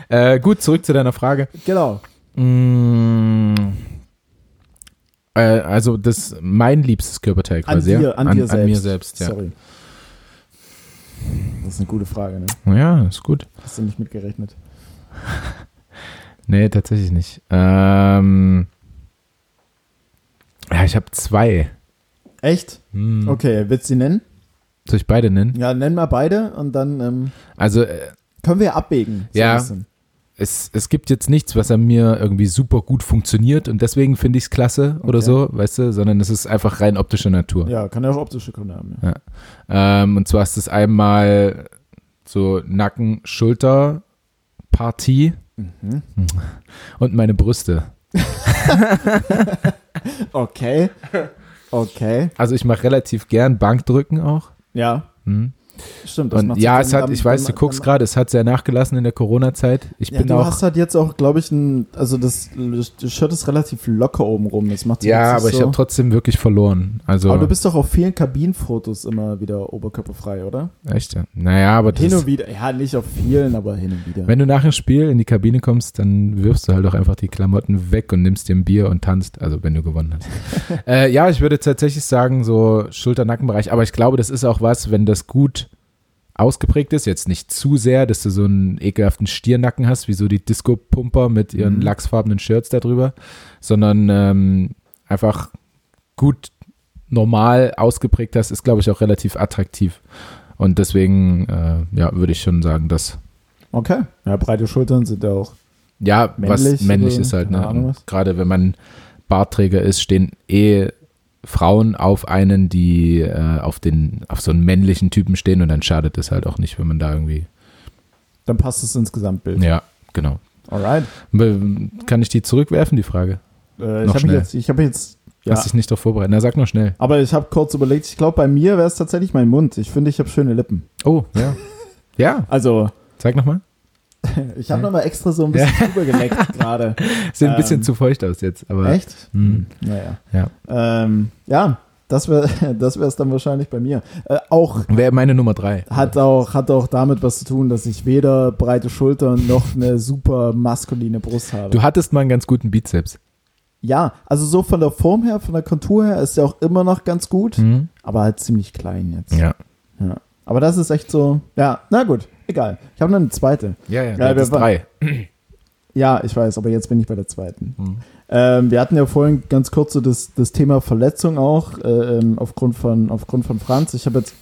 S2: Äh, gut, zurück zu deiner Frage.
S1: Genau.
S2: Mm, äh, also das mein liebstes Körperteil
S1: An
S2: quasi. ja?
S1: dir, an, dir selbst.
S2: An mir selbst, ja.
S1: Sorry. Das ist eine gute Frage, ne?
S2: Ja, ist gut.
S1: Hast du nicht mitgerechnet?
S2: Nee, tatsächlich nicht. Ähm, ja, ich habe zwei.
S1: Echt?
S2: Hm.
S1: Okay, willst du sie nennen?
S2: Soll ich beide nennen?
S1: Ja, nenn mal beide und dann ähm,
S2: Also äh,
S1: können wir abwägen. so
S2: Ja. es, es gibt jetzt nichts, was an mir irgendwie super gut funktioniert und deswegen finde ich es klasse oder
S1: Okay.
S2: so, weißt du, sondern es ist einfach rein optische Natur.
S1: Ja, kann ja auch optische Gründe haben. Ja.
S2: Ähm, und zwar ist es einmal so Nacken, Schulter, Partie
S1: Mhm.
S2: und meine Brüste.
S1: Okay. Okay.
S2: Also ich mache relativ gern Bankdrücken auch.
S1: Ja,
S2: Hm.
S1: Stimmt. das
S2: Und ja, es hat, ich weiß, du guckst gerade, es hat sehr nachgelassen in der Corona-Zeit. Ich
S1: Ja,
S2: bin
S1: du
S2: auch.
S1: hast halt jetzt auch, glaube ich, ein, also das, das Shirt ist relativ locker oben rum. Das macht
S2: ja, aber
S1: nicht
S2: ich
S1: so.
S2: habe trotzdem wirklich verloren. Also
S1: Aber du bist doch auf vielen Kabinenfotos immer wieder oberkörperfrei, oder?
S2: echt. Ja. Naja, aber
S1: Hin
S2: das,
S1: und wieder. Ja, nicht auf vielen, aber hin und wieder.
S2: wenn du nach dem Spiel in die Kabine kommst, dann wirfst du halt auch einfach die Klamotten weg und nimmst dir ein Bier und tanzt. Also wenn du gewonnen hast. äh, ja, ich würde tatsächlich sagen so Schulter-Nackenbereich. Aber ich glaube, das ist auch was, wenn das gut ausgeprägt ist, jetzt nicht zu sehr, dass du so einen ekelhaften Stiernacken hast, wie so die Disco-Pumper mit ihren
S1: Mhm.
S2: lachsfarbenen Shirts da drüber, sondern ähm, einfach gut normal ausgeprägt hast, ist, glaube ich, auch relativ attraktiv. Und deswegen, äh, ja, würde ich schon sagen, dass,
S1: Okay. Ja, breite Schultern sind ja auch.
S2: ja, was
S1: Männlich
S2: männlich
S1: oder
S2: ist halt, ne? Gerade wenn man Bartträger ist, stehen eh Frauen auf einen, die äh, auf den, auf so einen männlichen Typen stehen und dann schadet es halt auch nicht, wenn man da irgendwie,
S1: Dann passt es ins Gesamtbild.
S2: ja, genau.
S1: Alright.
S2: Kann ich die zurückwerfen, die Frage?
S1: Äh, ich habe jetzt, ich habe jetzt, ja.
S2: Lass dich nicht darauf vorbereiten. Na, sag nur schnell.
S1: Aber ich habe kurz überlegt, ich glaube, bei mir wäre es tatsächlich mein Mund. Ich finde, ich habe schöne Lippen.
S2: Oh, ja. ja,
S1: Also,
S2: zeig nochmal.
S1: ich habe nochmal extra so ein bisschen drüber geleckt gerade.
S2: Sieht ein bisschen
S1: Ähm,
S2: zu feucht aus jetzt, aber.
S1: Echt?
S2: Hm.
S1: Naja.
S2: Ja.
S1: Ähm, ja, das wäre das es dann wahrscheinlich bei mir. Äh, auch
S2: Wäre meine Nummer drei.
S1: hat auch, hat auch damit was zu tun, dass ich weder breite Schultern noch eine super maskuline Brust habe.
S2: Du hattest mal einen ganz guten Bizeps.
S1: ja, also so von der Form her, von der Kontur her ist er auch immer noch ganz gut,
S2: Mhm.
S1: aber halt ziemlich klein jetzt.
S2: Ja.
S1: Ja. Aber das ist echt so, ja, na gut, egal. Ich habe noch eine zweite.
S2: Ja, ja,
S1: Ja,
S2: das
S1: wir
S2: drei.
S1: Ja, ich weiß, aber jetzt bin ich bei der zweiten.
S2: Mhm.
S1: Ähm, wir hatten ja vorhin ganz kurz so das, das Thema Verletzung auch, äh, ähm, aufgrund, von, aufgrund von Franz. Ich habe jetzt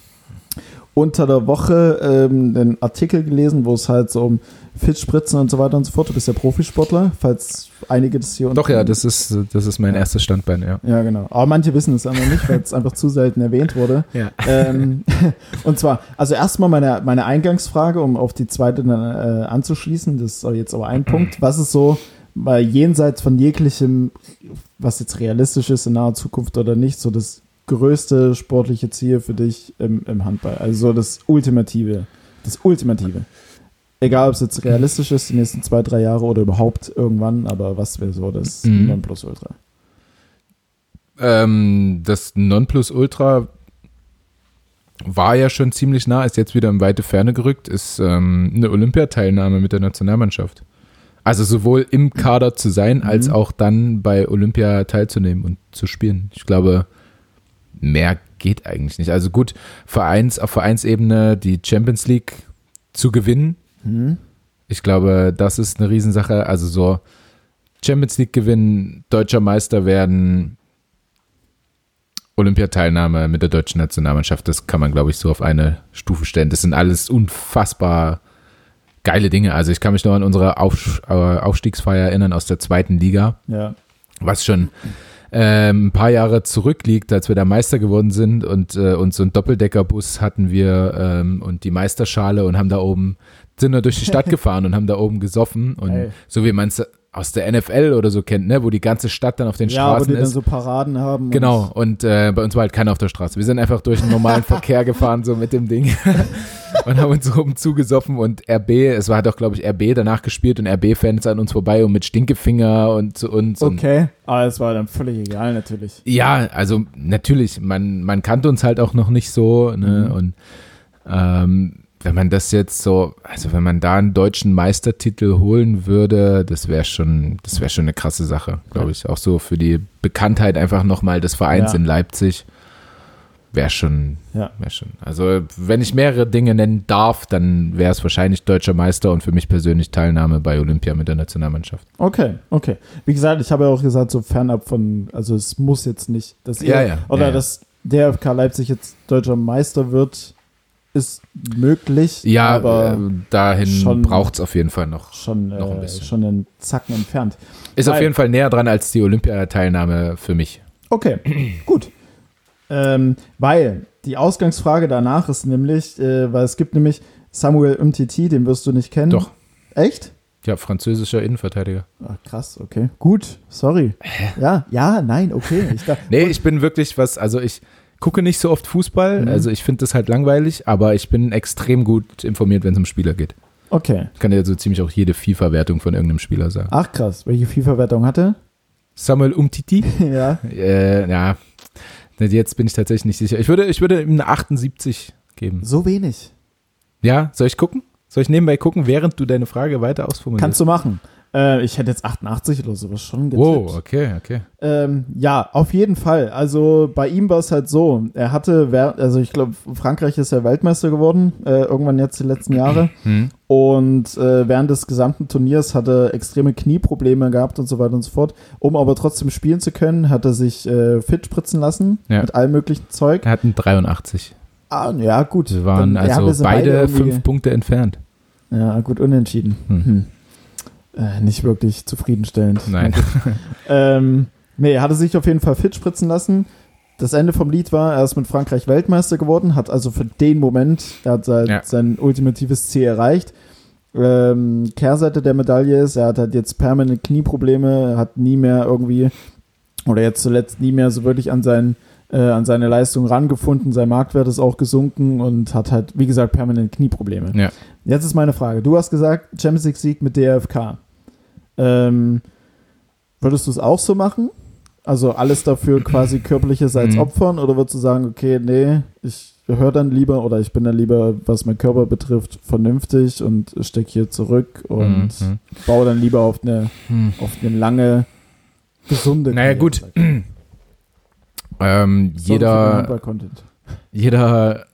S1: unter der Woche ähm, einen Artikel gelesen, wo es halt so um Fittspritzen und so weiter und so fort. Du bist ja Profisportler, falls einige das hier
S2: Doch, ja, das ist, das ist mein erstes Standbein, ja.
S1: Ja, genau. Aber manche wissen es einfach nicht, weil es einfach zu selten erwähnt wurde.
S2: Ja.
S1: Ähm, und zwar, also erstmal meine, meine Eingangsfrage, um auf die zweite dann äh, anzuschließen. Das ist jetzt aber ein Punkt. Was ist so, bei jenseits von jeglichem, was jetzt realistisch ist in naher Zukunft oder nicht, so das größte sportliche Ziel für dich im, im Handball? Also so das Ultimative. Das Ultimative. Egal, ob es jetzt realistisch ist, die nächsten zwei, drei Jahre oder überhaupt irgendwann, aber was wäre so das
S2: Mhm.
S1: Nonplusultra?
S2: Ähm, das Nonplusultra war ja schon ziemlich nah, ist jetzt wieder in weite Ferne gerückt, ist ähm, eine Olympiateilnahme mit der Nationalmannschaft. Also sowohl im Kader zu sein, als
S1: Mhm.
S2: auch dann bei Olympia teilzunehmen und zu spielen. Ich glaube, mehr geht eigentlich nicht. Also gut, Vereins, auf Vereinsebene die Champions League zu gewinnen,
S1: Hm?
S2: ich glaube, das ist eine Riesensache. Also so Champions League gewinnen, deutscher Meister werden, Olympiateilnahme mit der deutschen Nationalmannschaft, das kann man, glaube ich, so auf eine Stufe stellen. Das sind alles unfassbar geile Dinge. Also ich kann mich noch an unsere Auf äh, Aufstiegsfeier erinnern aus der zweiten Liga,
S1: Ja.
S2: was schon ähm, ein paar Jahre zurückliegt, als wir da Meister geworden sind und äh, uns so einen Doppeldeckerbus hatten wir ähm, und die Meisterschale und haben da oben, sind wir durch die Stadt gefahren und haben da oben gesoffen und
S1: Geil.
S2: so wie man es aus der NFL oder so kennt, ne, wo die ganze Stadt dann auf den
S1: Ja, wo
S2: Straßen
S1: die dann
S2: ist.
S1: so Paraden haben.
S2: Genau, und äh, bei uns war halt keiner auf der Straße. Wir sind einfach durch den normalen Verkehr gefahren, so mit dem Ding. und haben uns oben zugesoffen und RB, es war halt auch, glaube ich, RB danach gespielt und RB-Fans an uns vorbei und mit Stinkefinger und zu uns.
S1: Und,
S2: Und,
S1: okay, aber es war dann völlig egal natürlich.
S2: ja, also natürlich, man, man kannte uns halt auch noch nicht so. Ne?
S1: Mhm.
S2: Und ähm, wenn man das jetzt so, also wenn man da einen deutschen Meistertitel holen würde, das wäre schon, das wäre schon eine krasse Sache, glaube ich. Auch so für die Bekanntheit einfach nochmal des Vereins
S1: Ja.
S2: in Leipzig. Wäre schon,
S1: Ja.
S2: wäre schon. Also wenn ich mehrere Dinge nennen darf, dann wäre es wahrscheinlich deutscher Meister und für mich persönlich Teilnahme bei Olympia mit der Nationalmannschaft.
S1: Okay, okay. Wie gesagt, ich habe ja auch gesagt, so fernab von, also es muss jetzt nicht, dass ihr,
S2: Ja, ja,
S1: oder dass der FK Leipzig jetzt deutscher Meister wird, ist möglich,
S2: Ja,
S1: aber
S2: äh, dahin braucht es auf jeden Fall noch.
S1: schon,
S2: noch ein
S1: äh,
S2: bisschen.
S1: schon einen Zacken entfernt.
S2: Ist auf
S1: Weil-
S2: jeden Fall näher dran als die Olympiateilnahme für mich.
S1: Okay, gut. Ähm, weil die Ausgangsfrage danach ist nämlich, äh, weil es gibt nämlich Samuel Umtiti, den wirst du nicht kennen.
S2: Doch.
S1: Echt?
S2: Ja, französischer Innenverteidiger.
S1: Ah, krass, okay. Gut, sorry. Ja, ja, nein, okay. Ich dachte,
S2: Nee, ich bin wirklich was, also ich gucke nicht so oft Fußball,
S1: Mhm.
S2: also ich finde das halt langweilig, aber ich bin extrem gut informiert, wenn es um Spieler geht.
S1: okay.
S2: Ich kann dir so ziemlich auch jede FIFA-Wertung von irgendeinem Spieler sagen.
S1: Ach krass, welche FIFA-Wertung hatte?
S2: Samuel Umtiti?
S1: ja.
S2: äh, ja, jetzt bin ich tatsächlich nicht sicher. Ich würde, ich würde ihm eine 78 geben.
S1: So wenig.
S2: Ja, soll ich gucken? Soll ich nebenbei gucken, während du deine Frage weiter ausformulierst?
S1: Kannst du machen. Äh, ich hätte jetzt 88 oder sowas schon getippt.
S2: Wow, okay, okay.
S1: Ähm, ja, auf jeden Fall. Also bei ihm war es halt so, er hatte, also ich glaube, Frankreich ist ja Weltmeister geworden, äh, irgendwann jetzt die letzten Jahre.
S2: Hm.
S1: Und äh, während des gesamten Turniers hat er extreme Knieprobleme gehabt und so weiter und so fort. Um aber trotzdem spielen zu können, hat er sich äh, fit spritzen lassen
S2: Ja.
S1: mit allem möglichen Zeug.
S2: Er hat einen 83.
S1: Ah, ja, gut.
S2: Wir waren
S1: Dann-
S2: also beide,
S1: irgendwie-
S2: fünf Punkte entfernt.
S1: Ja, gut, unentschieden.
S2: Hm.
S1: Hm. Äh, nicht wirklich zufriedenstellend.
S2: Nein.
S1: Ähm, nee, er hatte sich auf jeden Fall fit spritzen lassen. Das Ende vom Lied war, er ist mit Frankreich Weltmeister geworden, hat also für den Moment, er hat sein,
S2: Ja.
S1: sein ultimatives Ziel erreicht. Ähm, Kehrseite der Medaille ist, er hat halt jetzt permanent Knieprobleme, hat nie mehr irgendwie, oder jetzt zuletzt nie mehr so wirklich an, sein, äh, an seine Leistung rangefunden. Sein Marktwert ist auch gesunken und hat halt, wie gesagt, permanent Knieprobleme.
S2: Ja.
S1: Jetzt ist meine Frage. Du hast gesagt, Champions League Sieg mit DFK. Ähm, würdest du es auch so machen? Also alles dafür quasi körperliches als
S2: Mhm.
S1: opfern oder würdest du sagen, okay, nee, ich höre dann lieber oder ich bin dann lieber, was mein Körper betrifft, vernünftig und stecke hier zurück und
S2: Mhm.
S1: baue dann lieber auf eine,
S2: Mhm.
S1: auf eine lange, gesunde
S2: Naja,
S1: Karriere,
S2: gut. Ähm, jeder, jeder,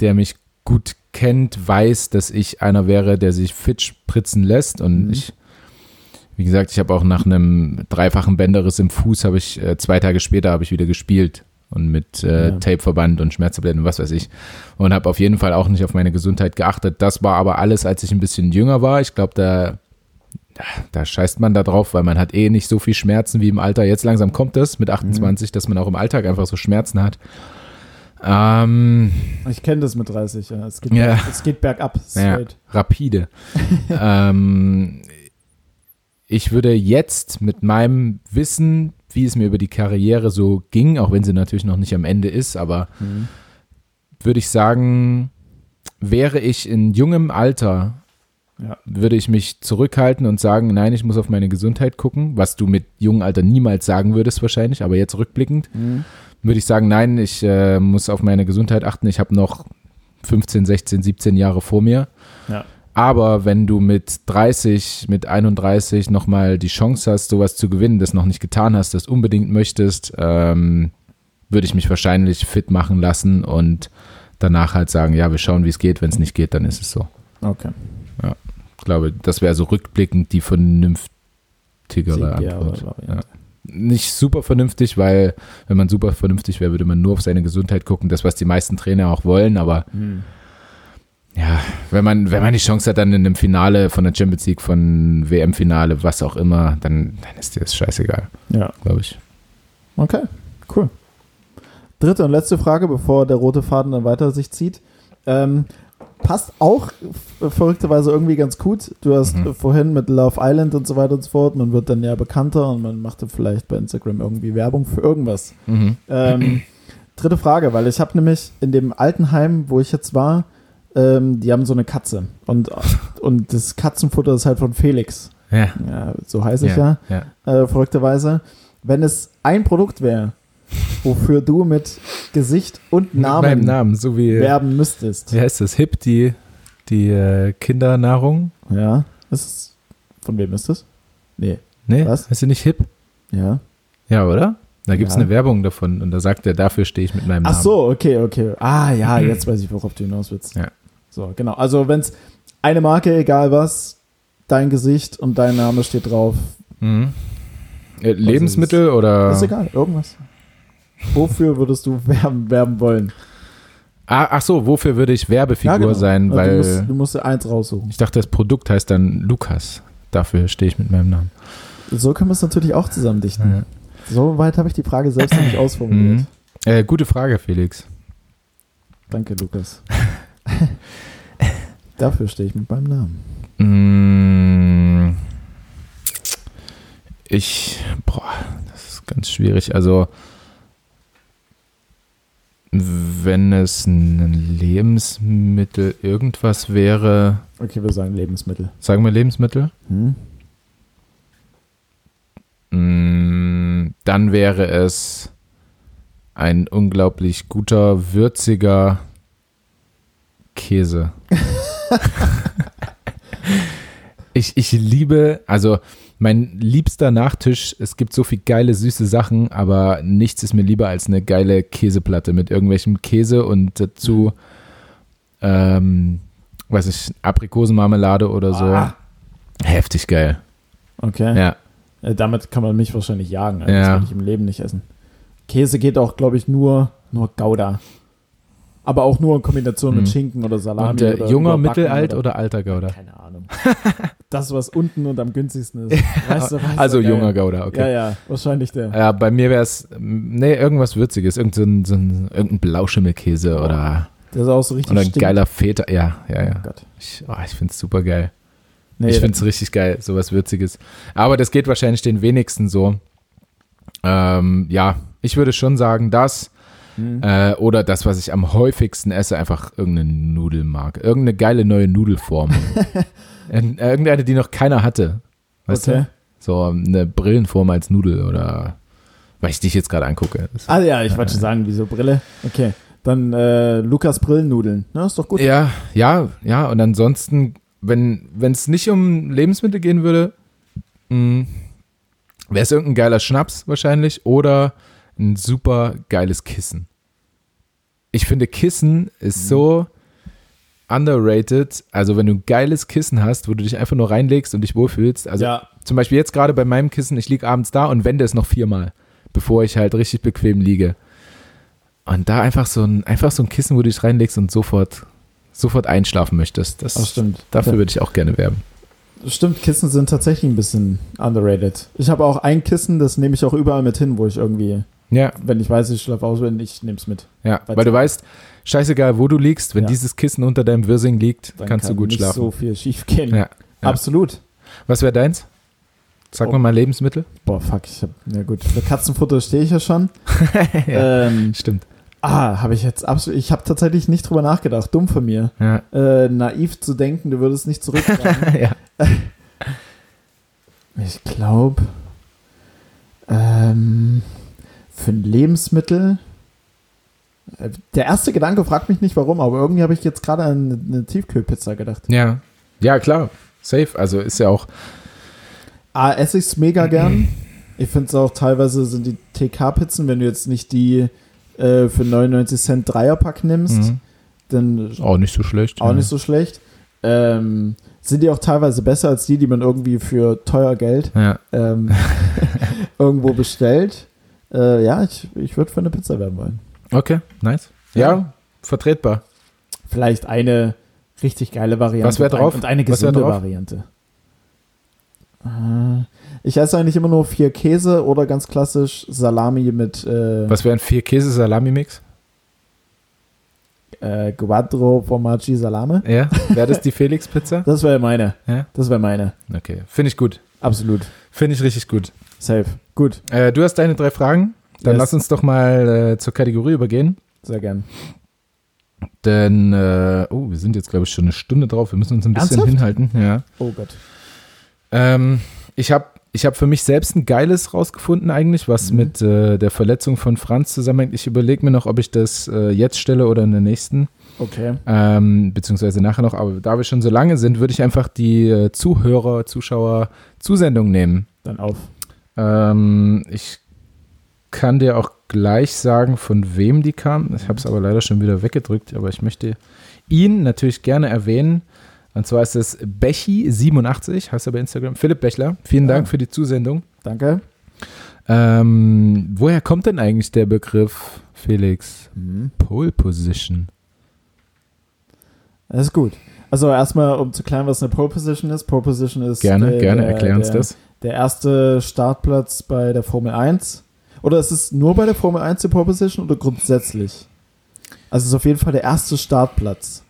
S2: der mich gut kennt, weiß, dass ich einer wäre, der sich fit spritzen lässt. Und
S1: Mhm.
S2: ich, wie gesagt, ich habe auch nach einem dreifachen Bänderriss im Fuß, habe ich äh, zwei Tage später habe ich wieder gespielt und mit äh,
S1: Ja.
S2: Tapeverband und Schmerztabletten und was weiß ich. Und habe auf jeden Fall auch nicht auf meine Gesundheit geachtet. Das war aber alles, als ich ein bisschen jünger war. Ich glaube, da, da scheißt man da drauf, weil man hat eh nicht so viel Schmerzen wie im Alter. Jetzt langsam kommt es mit 28, dass man auch im Alltag einfach so Schmerzen hat. Ähm,
S1: Ich kenne das mit 30, ja. Es geht,
S2: Ja.
S1: es geht bergab,
S2: Ja. rapide. ähm, ich würde jetzt mit meinem Wissen, wie es mir über die Karriere so ging, auch wenn sie natürlich noch nicht am Ende ist, aber
S1: Mhm.
S2: würde ich sagen, wäre ich in jungem Alter,
S1: Ja.
S2: würde ich mich zurückhalten und sagen, nein, ich muss auf meine Gesundheit gucken, was du mit jungem Alter niemals sagen würdest wahrscheinlich, aber jetzt rückblickend
S1: Mhm.
S2: würde ich sagen, nein, ich äh, muss auf meine Gesundheit achten. Ich habe noch 15, 16, 17 Jahre vor mir.
S1: Ja.
S2: Aber wenn du mit 30, mit 31 nochmal die Chance hast, sowas zu gewinnen, das noch nicht getan hast, das unbedingt möchtest, ähm, würde ich mich wahrscheinlich fit machen lassen und danach halt sagen, ja, wir schauen, wie es geht. Wenn es nicht geht, dann ist es so.
S1: Okay.
S2: Ich glaube, das wäre so rückblickend die vernünftigere Antwort.
S1: Variante.
S2: Nicht super vernünftig, weil wenn man super vernünftig wäre, würde man nur auf seine Gesundheit gucken, das, was die meisten Trainer auch wollen, aber
S1: Mhm.
S2: Ja, wenn man, wenn man die Chance hat, dann in einem Finale von der Champions League, von WM-Finale, was auch immer, dann, dann ist dir das scheißegal,
S1: Ja.
S2: glaube ich.
S1: Okay, cool. Dritte und letzte Frage, bevor der rote Faden dann weiter sich zieht. Ähm, passt auch verrückterweise irgendwie ganz gut. Du hast
S2: Mhm.
S1: vorhin mit Love Island und so weiter und so fort, man wird dann ja bekannter und man macht dann vielleicht bei Instagram irgendwie Werbung für irgendwas.
S2: Mhm.
S1: Ähm, dritte Frage, weil ich habe nämlich in dem Altenheim, wo ich jetzt war, ähm, die haben so eine Katze und, und das Katzenfutter ist halt von Felix.
S2: Ja,
S1: Ja, so heiße ich ja
S2: ja.
S1: äh, verrückterweise, wenn es ein Produkt wäre, wofür du mit Gesicht und Namen,
S2: Namen, so wie,
S1: werben müsstest.
S2: wie heißt das, HIP, die, die äh, Kindernahrung?
S1: Ja. Ist, von wem ist das? Nee.
S2: Nee,
S1: Was?
S2: heißt sie nicht HIP?
S1: Ja.
S2: Ja, oder? Da gibt es
S1: Ja.
S2: eine Werbung davon und da sagt er, dafür stehe ich mit meinem
S1: Ach
S2: Namen.
S1: so, okay, okay. Ah, ja, jetzt weiß ich, worauf du hinaus willst.
S2: Ja.
S1: So, genau. Also, wenn es eine Marke, egal was, dein Gesicht und dein Name steht drauf,
S2: Mhm. Äh, Lebensmittel oder?
S1: ist egal, irgendwas. Wofür würdest du werben, werben wollen?
S2: Ah, ach so, wofür würde ich Werbefigur
S1: genau.
S2: sein?
S1: Also
S2: Weil
S1: du, musst, du musst dir eins raussuchen.
S2: ich dachte, das Produkt heißt dann Lukas. Dafür stehe ich mit meinem Namen.
S1: So können wir es natürlich auch zusammendichten.
S2: Ja.
S1: So weit habe ich die Frage selbst noch nicht ausformuliert.
S2: Mhm. Äh, gute Frage, Felix.
S1: Danke, Lukas. Dafür stehe ich mit meinem Namen.
S2: Mm, Ich, boah, das ist ganz schwierig. Also, wenn es ein Lebensmittel irgendwas wäre,
S1: Okay, wir sagen Lebensmittel.
S2: sagen wir Lebensmittel,
S1: Hm?
S2: Mm, dann wäre es ein unglaublich guter, würziger Käse. ich, ich liebe, also mein liebster Nachtisch, es gibt so viel geile, süße Sachen, aber nichts ist mir lieber als eine geile Käseplatte mit irgendwelchem Käse und dazu, ähm, weiß ich, Aprikosenmarmelade oder so.
S1: Ah.
S2: Heftig geil.
S1: Okay.
S2: Ja.
S1: Äh, damit kann man mich wahrscheinlich jagen. Also
S2: Ja.
S1: Das würde ich im Leben nicht essen. Käse geht auch, glaube ich, nur, nur Gouda. Aber auch nur in Kombination
S2: Mhm.
S1: mit Schinken oder Salami.
S2: Und äh,
S1: oder
S2: junger, mittelalt oder alter Gouda?
S1: Keine Ahnung. das, was unten und am günstigsten ist. Weißt du, weißt
S2: Also junger Gouda, okay.
S1: Ja, ja, wahrscheinlich der.
S2: Ja, bei mir wäre es, nee, irgendwas Würziges, irgend so ein, so ein, irgendein Blauschimmelkäse oder,
S1: Der ist auch so richtig
S2: oder ein
S1: stinkt.
S2: geiler Feta. Ja, ja,
S1: Oh
S2: ja.
S1: Gott.
S2: Ich, oh, ich finde es super geil.
S1: Nee,
S2: ich finde es richtig geil, sowas Würziges. Aber das geht wahrscheinlich den wenigsten so. Ähm, ja, ich würde schon sagen, das
S1: Hm.
S2: äh, oder das, was ich am häufigsten esse, einfach irgendeine Nudelmarke. Irgendeine geile neue Nudelform. Ir- Irgendeine, die noch keiner hatte. Weißt
S1: Okay.
S2: du? So eine Brillenform als Nudel oder Weil ich dich jetzt gerade angucke. Das-
S1: Ah ja, ich wollte schon sagen, wieso Brille? Okay. Dann äh, Lukas Brillennudeln. Na, ist doch gut.
S2: Ja, ja, ja. Und ansonsten, wenn es nicht um Lebensmittel gehen würde, wäre es irgendein geiler Schnaps wahrscheinlich oder ein super geiles Kissen. Ich finde, Kissen ist so underrated. Also, wenn du ein geiles Kissen hast, wo du dich einfach nur reinlegst und dich wohlfühlst. Also,
S1: ja,
S2: zum Beispiel jetzt gerade bei meinem Kissen, ich liege abends da und wende es noch viermal, bevor ich halt richtig bequem liege. Und da einfach so ein, einfach so ein Kissen, wo du dich reinlegst und sofort, sofort einschlafen möchtest. Das,
S1: das stimmt.
S2: Dafür
S1: Ja.
S2: würde ich auch gerne werben.
S1: Stimmt, Kissen sind tatsächlich ein bisschen underrated. Ich habe auch ein Kissen, das nehme ich auch überall mit hin, wo ich irgendwie,
S2: Ja,
S1: wenn ich weiß, ich schlafe auswendig, ich nehme es mit.
S2: ja.
S1: Weil's-
S2: Weil du weißt, scheißegal, wo du liegst, wenn
S1: Ja.
S2: dieses Kissen unter deinem Wirsing liegt,
S1: Dann
S2: kannst
S1: kann
S2: du gut
S1: nicht
S2: schlafen.
S1: so viel schief gehen.
S2: Ja, ja.
S1: Absolut.
S2: Was wäre deins? Sag
S1: Oh.
S2: mir mal Lebensmittel.
S1: Boah, fuck, ich hab, na gut, für Katzenfutter stehe ich ja schon. ähm,
S2: Stimmt.
S1: ah, habe ich jetzt absolut, ich habe tatsächlich nicht drüber nachgedacht, dumm von mir.
S2: Ja.
S1: Äh, naiv zu denken, du würdest nicht zurückfragen.
S2: ja.
S1: ich glaube, ähm, für ein Lebensmittel, äh, der erste Gedanke fragt mich nicht warum, aber irgendwie habe ich jetzt gerade an eine Tiefkühlpizza gedacht.
S2: ja. Ja, klar. Safe. Also ist ja auch.
S1: A, esse ich es mega gern. Ich finde es auch teilweise sind die TK-Pizzen, wenn du jetzt nicht die äh, für 99 Cent Dreierpack nimmst,
S2: Mhm.
S1: dann
S2: Auch nicht so schlecht.
S1: auch
S2: ja.
S1: nicht so schlecht. Ähm, sind die auch teilweise besser als die, die man irgendwie für teuer Geld
S2: Ja.
S1: ähm, irgendwo bestellt. Äh, ja, ich, ich würde für eine Pizza werden wollen.
S2: Okay, nice. Ja,
S1: Ja.
S2: vertretbar.
S1: Vielleicht eine richtig geile Variante.
S2: Was wär drauf?
S1: Und eine gesunde? Variante. Äh, Ich esse eigentlich immer nur vier Käse oder ganz klassisch Salami mit äh,
S2: Was wäre ein Vier-Käse-Salami-Mix?
S1: äh, Quattro Formaggi Salame.
S2: Ja. Wäre das die Felix-Pizza?
S1: Das wäre meine.
S2: Ja.
S1: Das wäre meine.
S2: Okay. Finde ich gut.
S1: Absolut.
S2: Finde ich richtig gut.
S1: Safe. Gut.
S2: Äh, du hast deine drei Fragen. Dann
S1: Yes.
S2: lass uns doch mal äh, zur Kategorie übergehen.
S1: Sehr gern.
S2: Denn, äh, oh, wir sind jetzt, glaube ich, schon eine Stunde drauf. Wir müssen uns ein bisschen
S1: Ernsthaft?
S2: hinhalten. Ja.
S1: Oh Gott.
S2: Ähm, ich habe ich hab für mich selbst ein geiles rausgefunden eigentlich, was
S1: Mhm.
S2: mit äh, der Verletzung von Franz zusammenhängt. Ich überlege mir noch, ob ich das äh, jetzt stelle oder in der nächsten,
S1: Okay.
S2: ähm, beziehungsweise nachher noch. Aber da wir schon so lange sind, würde ich einfach die äh, Zuhörer, Zuschauer Zusendung nehmen.
S1: Dann auf.
S2: Ähm, ich kann dir auch gleich sagen, von wem die kam. Ich habe es aber leider schon wieder weggedrückt, aber ich möchte ihn natürlich gerne erwähnen. Und zwar ist es Bechi87, heißt er bei Instagram. Philipp Bechler, vielen Dank für die Zusendung.
S1: Danke.
S2: Ähm, woher kommt denn eigentlich der Begriff, Felix?
S1: Mhm.
S2: Pole Position.
S1: Das ist gut. Also erstmal, um zu klären, was eine Pole Position ist. Pole Position ist
S2: Gerne,
S1: äh,
S2: gerne,
S1: der,
S2: erklär uns
S1: der,
S2: das.
S1: Der erste Startplatz bei der Formel 1. Oder ist es nur bei der Formel 1 die Pole Position oder grundsätzlich? Also es ist auf jeden Fall der erste Startplatz.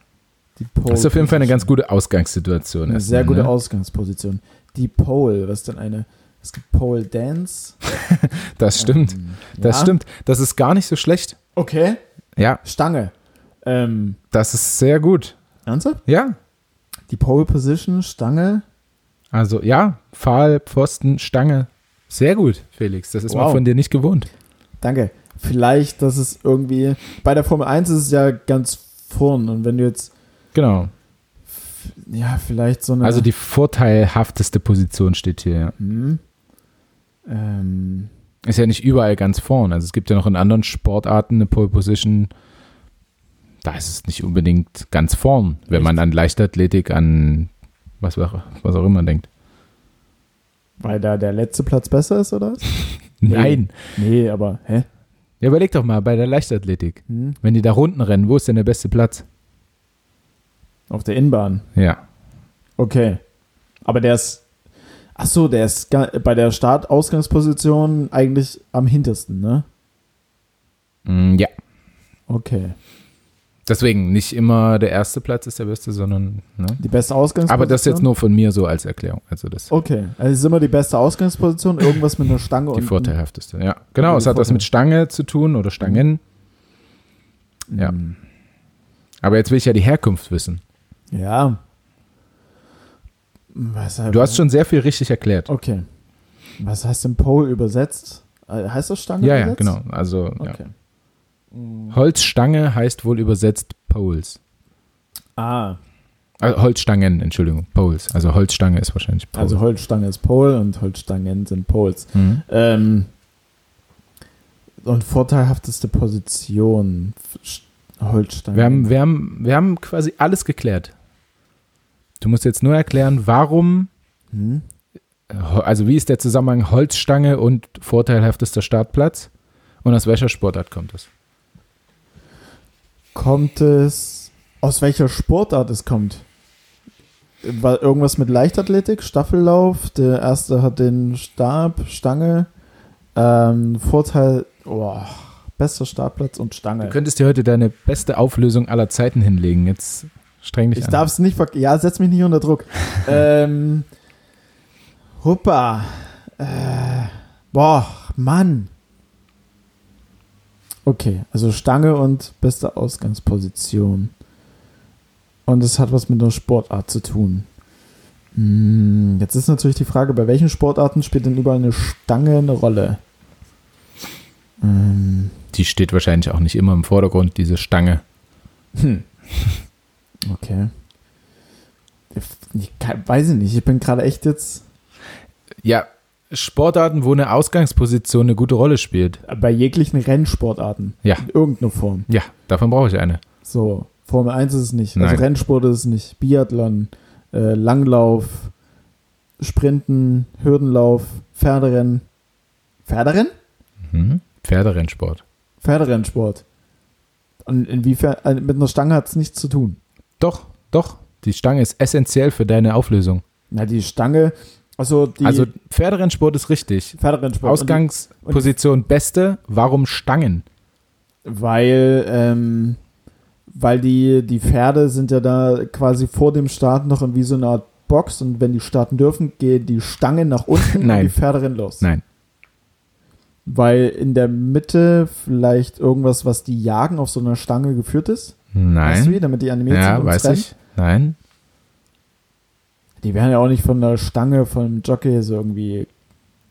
S1: Die Pole
S2: Das ist auf jeden Fall eine ganz gute Ausgangssituation.
S1: Eine sehr gute
S2: ne?
S1: Ausgangsposition. Die Pole, was ist denn eine? Es gibt Pole Dance.
S2: Das stimmt,
S1: Ähm,
S2: das
S1: ja.
S2: stimmt. Das ist gar nicht so schlecht.
S1: Okay.
S2: Ja,
S1: Stange. Ähm,
S2: das ist sehr gut.
S1: ernsthaft?
S2: Ja,
S1: Die Pole Position, Stange.
S2: Also ja, Pfahl, Pfosten, Stange. Sehr gut, Felix. Das ist mal
S1: Wow.
S2: von dir nicht gewohnt.
S1: Danke. Vielleicht, dass es irgendwie. Bei der Formel 1 ist es ja ganz vorn. Und wenn du jetzt.
S2: Genau.
S1: Ja, vielleicht so eine.
S2: Also die vorteilhafteste Position steht hier. Ja.
S1: Hm. Ähm,
S2: Ist ja nicht überall ganz vorn. Also es gibt ja noch in anderen Sportarten eine Pole Position. Da ist es nicht unbedingt ganz vorn, wenn
S1: Echt?
S2: man an Leichtathletik, an was, auch- was auch immer denkt.
S1: weil da der letzte Platz besser ist, oder? Nee.
S2: Nein.
S1: Nee, aber. Hä?
S2: Ja, überleg doch mal bei der Leichtathletik.
S1: Hm?
S2: Wenn die da Runden rennen, wo ist denn der beste Platz?
S1: Auf der Innenbahn.
S2: Ja.
S1: Okay. Aber der ist. Ach so, der ist bei der Startausgangsposition eigentlich am hintersten, ne?
S2: Mm, Ja.
S1: Okay.
S2: Deswegen nicht immer der erste Platz ist der beste, sondern. Ne?
S1: Die beste Ausgangsposition.
S2: Aber das jetzt nur von mir so als Erklärung. Also das
S1: Okay. Also es ist immer die beste Ausgangsposition, irgendwas mit einer Stange
S2: die vorteilhafteste. Ja, genau. Es hat was mit Stange zu tun oder Stangen. Ja.
S1: Hm.
S2: Aber jetzt will ich ja die Herkunft wissen.
S1: Ja. Was,
S2: Du hast schon sehr viel richtig erklärt.
S1: Okay. Was heißt denn Pole übersetzt? Äh, heißt das Stange?
S2: Ja, ja,
S1: jetzt?
S2: genau. Also ja.
S1: Okay. Mhm.
S2: Holzstange heißt wohl übersetzt Poles.
S1: Ah,
S2: Also Holzstangen, Entschuldigung, Poles. Also Holzstange ist wahrscheinlich Pole.
S1: also Holzstange ist Pole und Holzstangen sind Poles.
S2: Mhm.
S1: Ähm, und vorteilhafteste Position. Holzstange.
S2: wir, haben, wir, haben, wir haben quasi alles geklärt. Du musst jetzt nur erklären, warum,
S1: Hm?
S2: äh, also wie ist der Zusammenhang Holzstange und vorteilhaftester Startplatz und aus welcher Sportart kommt es?
S1: Kommt es. Aus welcher Sportart es kommt? War irgendwas mit Leichtathletik, Staffellauf. Der erste hat den Stab, Stange. Ähm, Vorteil. Oh, bester Startplatz und
S2: Du
S1: Stange.
S2: könntest dir heute deine beste Auflösung aller Zeiten hinlegen. Jetzt streng dich
S1: Ich
S2: an.
S1: darf es nicht ver Ja, setz mich nicht unter Druck. ähm, huppa. Äh, boah, Mann. Okay, also Stange und beste Ausgangsposition. Und es hat was mit einer Sportart zu tun. Hm, jetzt ist natürlich die Frage, bei welchen Sportarten spielt denn überall eine Stange eine Rolle? Ähm,
S2: Die steht wahrscheinlich auch nicht immer im Vordergrund, diese Stange.
S1: Hm. Okay. Ich weiß ich nicht, ich bin gerade echt jetzt
S2: Ja, Sportarten, wo eine Ausgangsposition eine gute Rolle spielt.
S1: bei jeglichen Rennsportarten.
S2: Ja.
S1: In irgendeiner Form.
S2: Ja, davon brauche ich eine.
S1: So, Formel 1 ist es nicht.
S2: Nein.
S1: Also Rennsport ist es nicht. Biathlon, äh, Langlauf, Sprinten, Hürdenlauf, Pferderennen. Pferderennen?
S2: Mhm. Pferderennsport.
S1: Pferderennsport. Und inwiefern, äh, mit einer Stange hat es nichts zu tun.
S2: Doch, doch. Die Stange ist essentiell für deine Auflösung.
S1: Na, die Stange, also die
S2: also Pferderennsport ist richtig.
S1: Pferderennsport.
S2: Ausgangsposition beste. Warum Stangen?
S1: Weil, ähm, weil die, die Pferde sind ja da quasi vor dem Start noch in wie so eine Art Box und wenn die starten dürfen, geht die Stange nach unten
S2: Nein.
S1: und die Pferde rennen los.
S2: Nein.
S1: Weil in der Mitte vielleicht irgendwas, was die jagen, auf so einer Stange geführt ist. Weißt du wie,
S2: Nein.
S1: damit die animiert
S2: Ja,
S1: sind ums
S2: weiß
S1: Rennen.
S2: ich. Nein.
S1: Die werden ja auch nicht von der Stange vom Jockey so irgendwie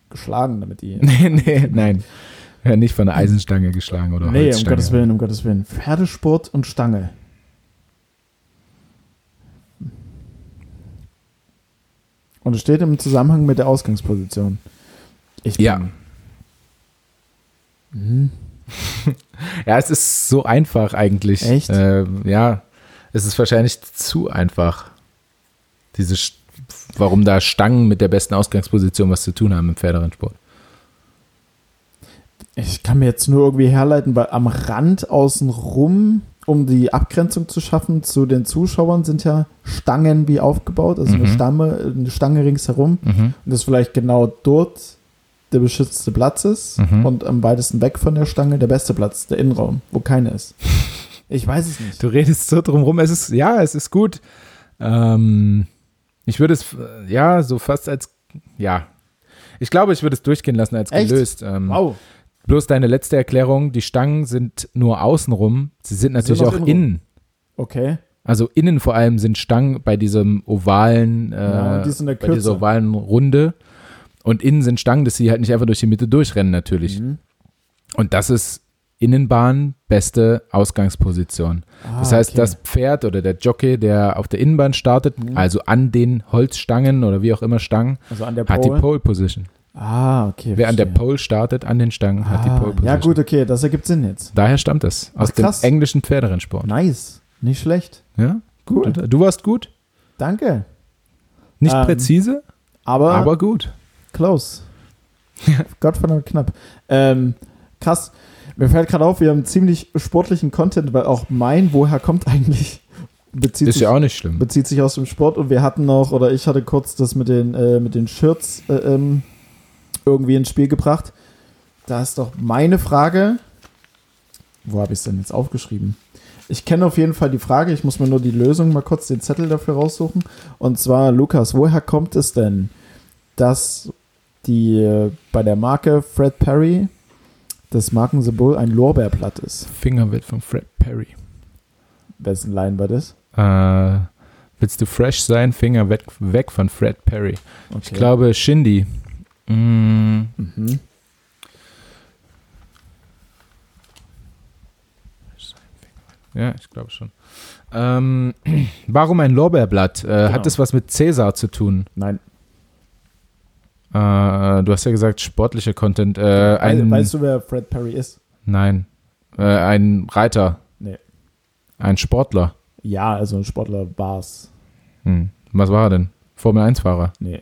S1: geschlagen, damit die.
S2: Nee, nee, nein. Ja, nicht von der Eisenstange geschlagen oder
S1: nee, um
S2: Holzstange.
S1: Gottes Willen, um Gottes Willen. Pferdesport und Stange. Und es steht im Zusammenhang mit der Ausgangsposition. Ich
S2: Ja.
S1: Mhm.
S2: Ja, es ist so einfach eigentlich.
S1: Echt?
S2: Ähm, ja, es ist wahrscheinlich zu einfach. Diese, St- warum da Stangen mit der besten Ausgangsposition was zu tun haben im Pferderennsport.
S1: Ich kann mir jetzt nur irgendwie herleiten, weil am Rand außen rum, um die Abgrenzung zu schaffen zu den Zuschauern, sind ja Stangen wie aufgebaut, also eine,
S2: Mhm.
S1: Stamme, eine Stange ringsherum.
S2: Mhm.
S1: Und das vielleicht genau dort der beschützte Platz ist
S2: Mhm.
S1: und am weitesten weg von der Stange der beste Platz, der Innenraum, wo keine ist. Ich weiß es nicht.
S2: Du redest so drum rum. Es ist, ja, es ist gut. Ähm, ich würde es, äh, ja, so fast als, ja. Ich glaube, ich würde es durchgehen lassen als
S1: Echt?
S2: gelöst. Ähm,
S1: Wow.
S2: Bloß deine letzte Erklärung, die Stangen sind nur außenrum. Sie sind natürlich
S1: auch
S2: auch innen.
S1: Okay.
S2: Also innen vor allem sind Stangen bei diesem ovalen, äh,
S1: Ja, die sind
S2: bei dieser ovalen Runde. Und innen sind Stangen, dass sie halt nicht einfach durch die Mitte durchrennen natürlich.
S1: Mhm.
S2: Und das ist Innenbahn beste Ausgangsposition.
S1: Ah,
S2: Das heißt,
S1: okay.
S2: das Pferd oder der Jockey, der auf der Innenbahn startet,
S1: Mhm.
S2: also an den Holzstangen oder wie auch immer Stangen,
S1: also an der
S2: hat die
S1: Pole.
S2: Position.
S1: Ah, okay.
S2: Wer an der
S1: verstehe.
S2: Pole startet, an den Stangen, hat die
S1: Ah,
S2: Pole Position.
S1: Ja, gut, okay, das ergibt Sinn jetzt.
S2: Daher stammt es. Aus
S1: Ach,
S2: dem englischen Pferderennsport.
S1: Nice. Nicht schlecht.
S2: Ja,
S1: Cool.
S2: gut. Du warst gut.
S1: Danke.
S2: Nicht
S1: Ähm,
S2: präzise,
S1: Aber,
S2: aber gut.
S1: close. Gottverdammt knapp. Ähm, krass. Mir fällt gerade auf, wir haben ziemlich sportlichen Content, weil auch mein Woher kommt eigentlich bezieht
S2: Ist
S1: sich
S2: ja auch nicht schlimm.
S1: bezieht sich aus dem Sport und wir hatten noch, oder ich hatte kurz das mit den, äh, mit den Shirts äh, ähm, irgendwie ins Spiel gebracht. Da ist doch meine Frage. Wo habe ich es denn jetzt aufgeschrieben? Ich kenne auf jeden Fall die Frage, ich muss mir nur die Lösung mal kurz den Zettel dafür raussuchen. Und zwar, Lukas, woher kommt es denn, dass die äh, bei der Marke Fred Perry dass Markensymbol ein Lorbeerblatt ist.
S2: Fingerwit von Fred Perry.
S1: Wessen Line war das?
S2: Äh, willst du fresh sein? Finger weg, weg von Fred Perry.
S1: Okay.
S2: Ich glaube, Shindy. Mm.
S1: Mhm.
S2: Ja, ich glaube schon. Ähm, warum ein Lorbeerblatt? Äh,
S1: genau.
S2: Hat das was mit Cäsar zu tun?
S1: Nein.
S2: Äh, du hast ja gesagt, sportlicher Content. Äh, ein,
S1: weißt du, wer Fred Perry ist?
S2: Nein. Äh, ein Reiter.
S1: Nee.
S2: Ein Sportler.
S1: Ja, also ein Sportler war es.
S2: Hm. Was war er denn? Formel-1-Fahrer.
S1: Nee.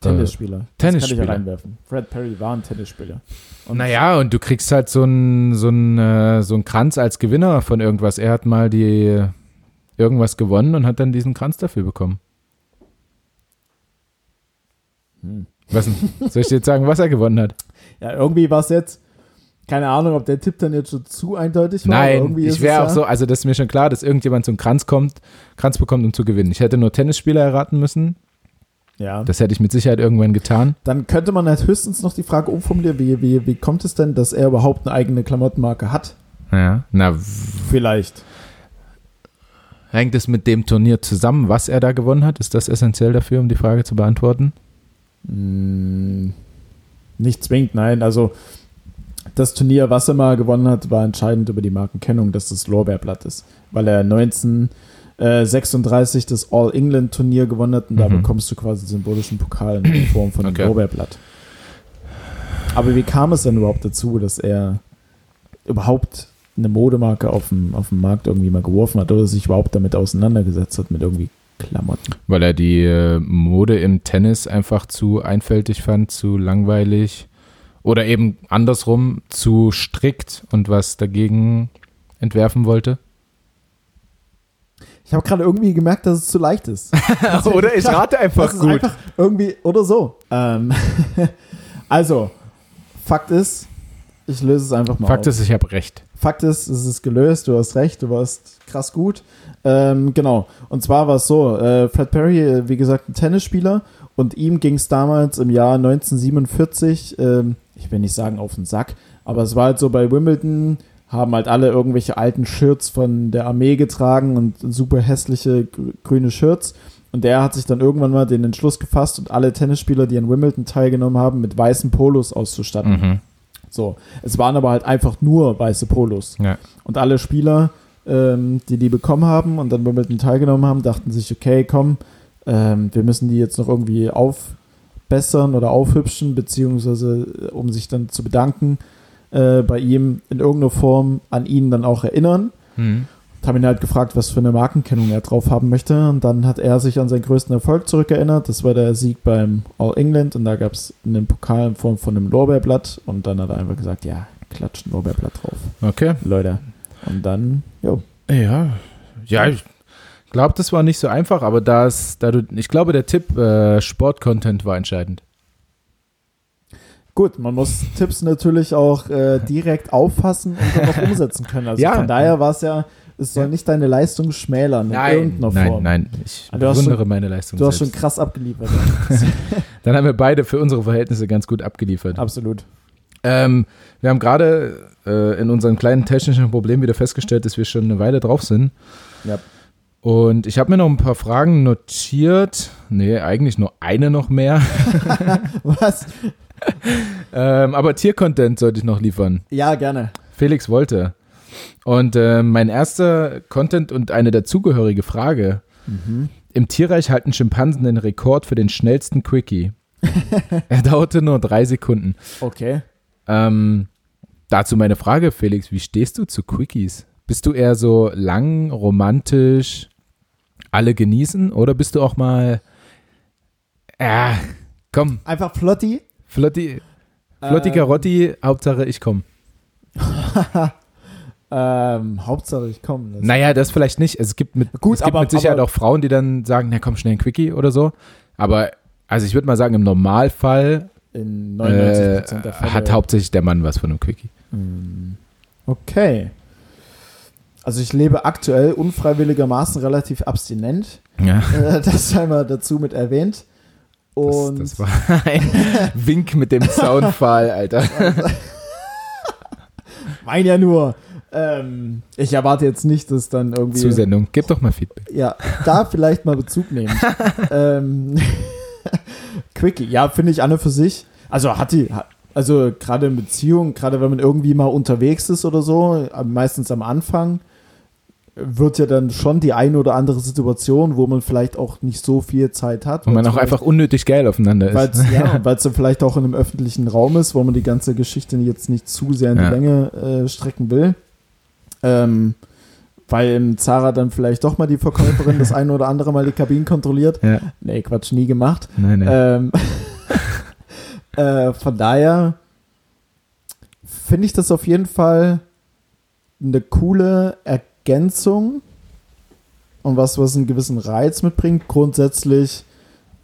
S1: Tennisspieler. Das kann ich
S2: Tennisspieler.
S1: ja reinwerfen. Fred Perry war ein Tennisspieler. Und
S2: Naja, und du kriegst halt so einen so einen, äh, so einen Kranz als Gewinner von irgendwas. Er hat mal die irgendwas gewonnen und hat dann diesen Kranz dafür bekommen.
S1: Hm.
S2: Was denn? Soll ich dir jetzt sagen, was er gewonnen hat?
S1: Ja, irgendwie war es jetzt, keine Ahnung, ob der Tipp dann jetzt schon zu eindeutig war.
S2: Nein, ich wäre auch
S1: ja,
S2: so, also das ist mir schon klar, dass irgendjemand so einen Kranz kommt, Kranz bekommt, um zu gewinnen. Ich hätte nur Tennisspieler erraten müssen.
S1: Ja.
S2: Das hätte ich mit Sicherheit irgendwann getan.
S1: Dann könnte man halt höchstens noch die Frage umformulieren, wie, wie, wie kommt es denn, dass er überhaupt eine eigene Klamottenmarke hat?
S2: Ja. Na,
S1: Vielleicht.
S2: hängt es mit dem Turnier zusammen, was er da gewonnen hat? Ist das essentiell dafür, um die Frage zu beantworten?
S1: Hm, nicht zwingend, nein. Also das Turnier, was er mal gewonnen hat, war entscheidend über die Markenkennung, dass das Lorbeerblatt ist. Weil er 1936 das All-England-Turnier gewonnen hat und da
S2: Mhm.
S1: bekommst du quasi symbolischen Pokal in Form von einem
S2: Okay.
S1: Lorbeerblatt. Aber wie kam es denn überhaupt dazu, dass er überhaupt eine Modemarke auf dem, auf dem Markt irgendwie mal geworfen hat oder sich überhaupt damit auseinandergesetzt hat mit irgendwie Klamotten?
S2: Weil er die äh, Mode im Tennis einfach zu einfältig fand, zu langweilig oder eben andersrum zu strikt und was dagegen entwerfen wollte.
S1: Ich habe gerade irgendwie gemerkt, dass es zu leicht ist.
S2: oder ich rate
S1: Das ist einfach irgendwie oder so. Ähm, also, Fakt ist, ich löse es einfach mal
S2: Fakt
S1: auf.
S2: ist, ich habe recht.
S1: Fakt ist, es ist gelöst, du hast recht, du warst krass gut. Ähm, genau, und zwar war es so, äh, Fred Perry, äh, wie gesagt, ein Tennisspieler und ihm ging es damals im Jahr 1947, ähm, ich will nicht sagen auf den Sack, aber es war halt so bei Wimbledon, haben halt alle irgendwelche alten Shirts von der Armee getragen und super hässliche grü- grüne Shirts. Und der hat sich dann irgendwann mal den Entschluss gefasst und alle Tennisspieler, die an Wimbledon teilgenommen haben, mit weißen Polos auszustatten.
S2: Mhm.
S1: So, es waren aber halt einfach nur weiße Polos.
S2: Ja.
S1: Und alle Spieler, ähm, die die bekommen haben und dann Wimbledon teilgenommen haben, dachten sich, okay, komm, ähm, wir müssen die jetzt noch irgendwie aufbessern oder aufhübschen, beziehungsweise äh, um sich dann zu bedanken, äh, bei ihm in irgendeiner Form an ihn dann auch erinnern.
S2: Mhm.
S1: Und haben ihn halt gefragt, was für eine Markenkennung er drauf haben möchte. Und dann hat er sich an seinen größten Erfolg zurückerinnert. Das war der Sieg beim All England. Und da gab es einen Pokal in Form von einem Lorbeerblatt. Und dann hat er einfach gesagt, ja, klatscht ein Lorbeerblatt drauf.
S2: Okay.
S1: Leute. Und dann, jo.
S2: Ja. Ja, ich glaube, das war nicht so einfach, aber das, da du, ich glaube, der Tipp äh, Sportcontent war entscheidend.
S1: Gut, man muss Tipps natürlich auch äh, direkt auffassen und dann auch umsetzen können. Also
S2: Ja.
S1: von daher war es ja, es soll
S2: Ja.
S1: nicht deine Leistung schmälern in irgendeiner
S2: nein,
S1: Form.
S2: nein, ich
S1: Ah,
S2: bewundere
S1: schon-
S2: meine Leistung
S1: Du hast schon
S2: selbst.
S1: krass abgeliefert.
S2: Dann haben wir beide für unsere Verhältnisse ganz gut abgeliefert.
S1: Absolut.
S2: Ähm, wir haben gerade äh, in unseren kleinen technischen Problemen wieder festgestellt, dass wir schon eine Weile drauf sind.
S1: Ja.
S2: Und ich habe mir noch ein paar Fragen notiert. Nee, eigentlich nur eine noch mehr.
S1: Was?
S2: ähm, aber Tiercontent sollte ich noch liefern.
S1: Ja, gerne.
S2: Felix wollte. Und äh, mein erster Content und eine dazugehörige Frage.
S1: Mhm.
S2: Im Tierreich halten Schimpansen den Rekord für den schnellsten Quickie. er dauerte nur drei Sekunden.
S1: Okay.
S2: Ähm, dazu meine Frage, Felix, wie stehst du zu Quickies? Bist du eher so lang, romantisch, alle genießen oder bist du auch mal, ja, komm,
S1: Einfach Flotti.
S2: Flotti, Flotti
S1: Ähm,
S2: Carotti, Hauptsache ich komm.
S1: Ähm, Hauptsache ich komme.
S2: Naja, das vielleicht nicht. Es gibt mit,
S1: Gut,
S2: es gibt
S1: aber-
S2: mit Sicherheit
S1: aber-
S2: auch Frauen, die dann sagen, na komm, schnell ein Quickie oder so. Aber, also ich würde mal sagen, im Normalfall
S1: In
S2: äh,
S1: 99% der Fälle.
S2: hat hauptsächlich der Mann was von einem Quickie.
S1: Hm, Okay. Also ich lebe aktuell unfreiwilligermaßen relativ abstinent.
S2: Ja,
S1: Äh, das sei mal dazu mit erwähnt.
S2: das,
S1: Und
S2: das war ein Wink mit dem Zaunpfahl, Alter.
S1: mein ja nur. Ähm, ich erwarte jetzt nicht, dass dann irgendwie.
S2: Zusendung. Gib doch mal Feedback.
S1: Ja, da vielleicht mal Bezug nehmen. ähm, Quickie, ja, finde ich an und für sich. Also hat die, also gerade in Beziehungen, gerade wenn man irgendwie mal unterwegs ist oder so, meistens am Anfang, wird ja dann schon die eine oder andere Situation, wo man vielleicht auch nicht so viel Zeit hat.
S2: Wo man auch einfach unnötig geil aufeinander
S1: weil's, ist. Ja, weil es dann vielleicht auch in einem öffentlichen Raum ist, wo man die ganze Geschichte jetzt nicht zu sehr in die Länge äh, strecken will. Ähm, weil im Zara dann vielleicht doch mal die Verkäuferin das eine oder andere Mal die Kabinen kontrolliert. Ja. Nee, Quatsch, nie gemacht. Nein, nein. Ähm, äh, von daher finde ich das auf jeden Fall eine coole Ergänzung und was, was einen gewissen Reiz mitbringt. Grundsätzlich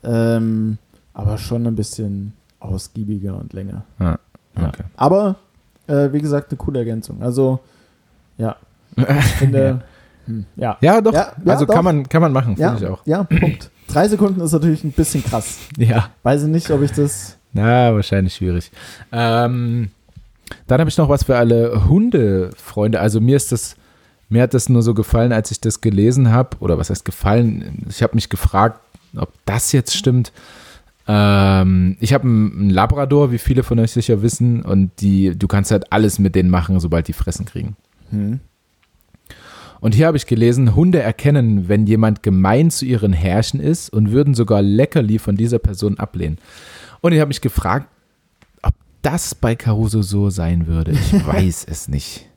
S1: ähm, aber schon ein bisschen ausgiebiger und länger. Ah, okay. ja. Aber äh, wie gesagt, eine coole Ergänzung. Also, ja, ich finde. ja. Hm, ja.
S2: ja. doch. Ja, also doch. Kann, man, kann man machen, finde ich auch.
S1: Ja, Punkt. Drei Sekunden ist natürlich ein bisschen krass.
S2: Ja.
S1: Weiß ich nicht, ob ich das.
S2: Na, wahrscheinlich schwierig. Ähm, dann habe ich noch was für alle Hundefreunde. Also mir ist das, mir hat das nur so gefallen, als ich das gelesen habe. Oder was heißt gefallen? Ich habe mich gefragt, ob das jetzt stimmt. Ähm, ich habe einen Labrador, wie viele von euch sicher wissen, und die, du kannst halt alles mit denen machen, sobald die Fressen kriegen. Hm. Und hier habe ich gelesen, Hunde erkennen, wenn jemand gemein zu ihren Herrchen ist und würden sogar Leckerli von dieser Person ablehnen. Und ich habe mich gefragt, ob das bei Caruso so sein würde. Ich weiß es nicht.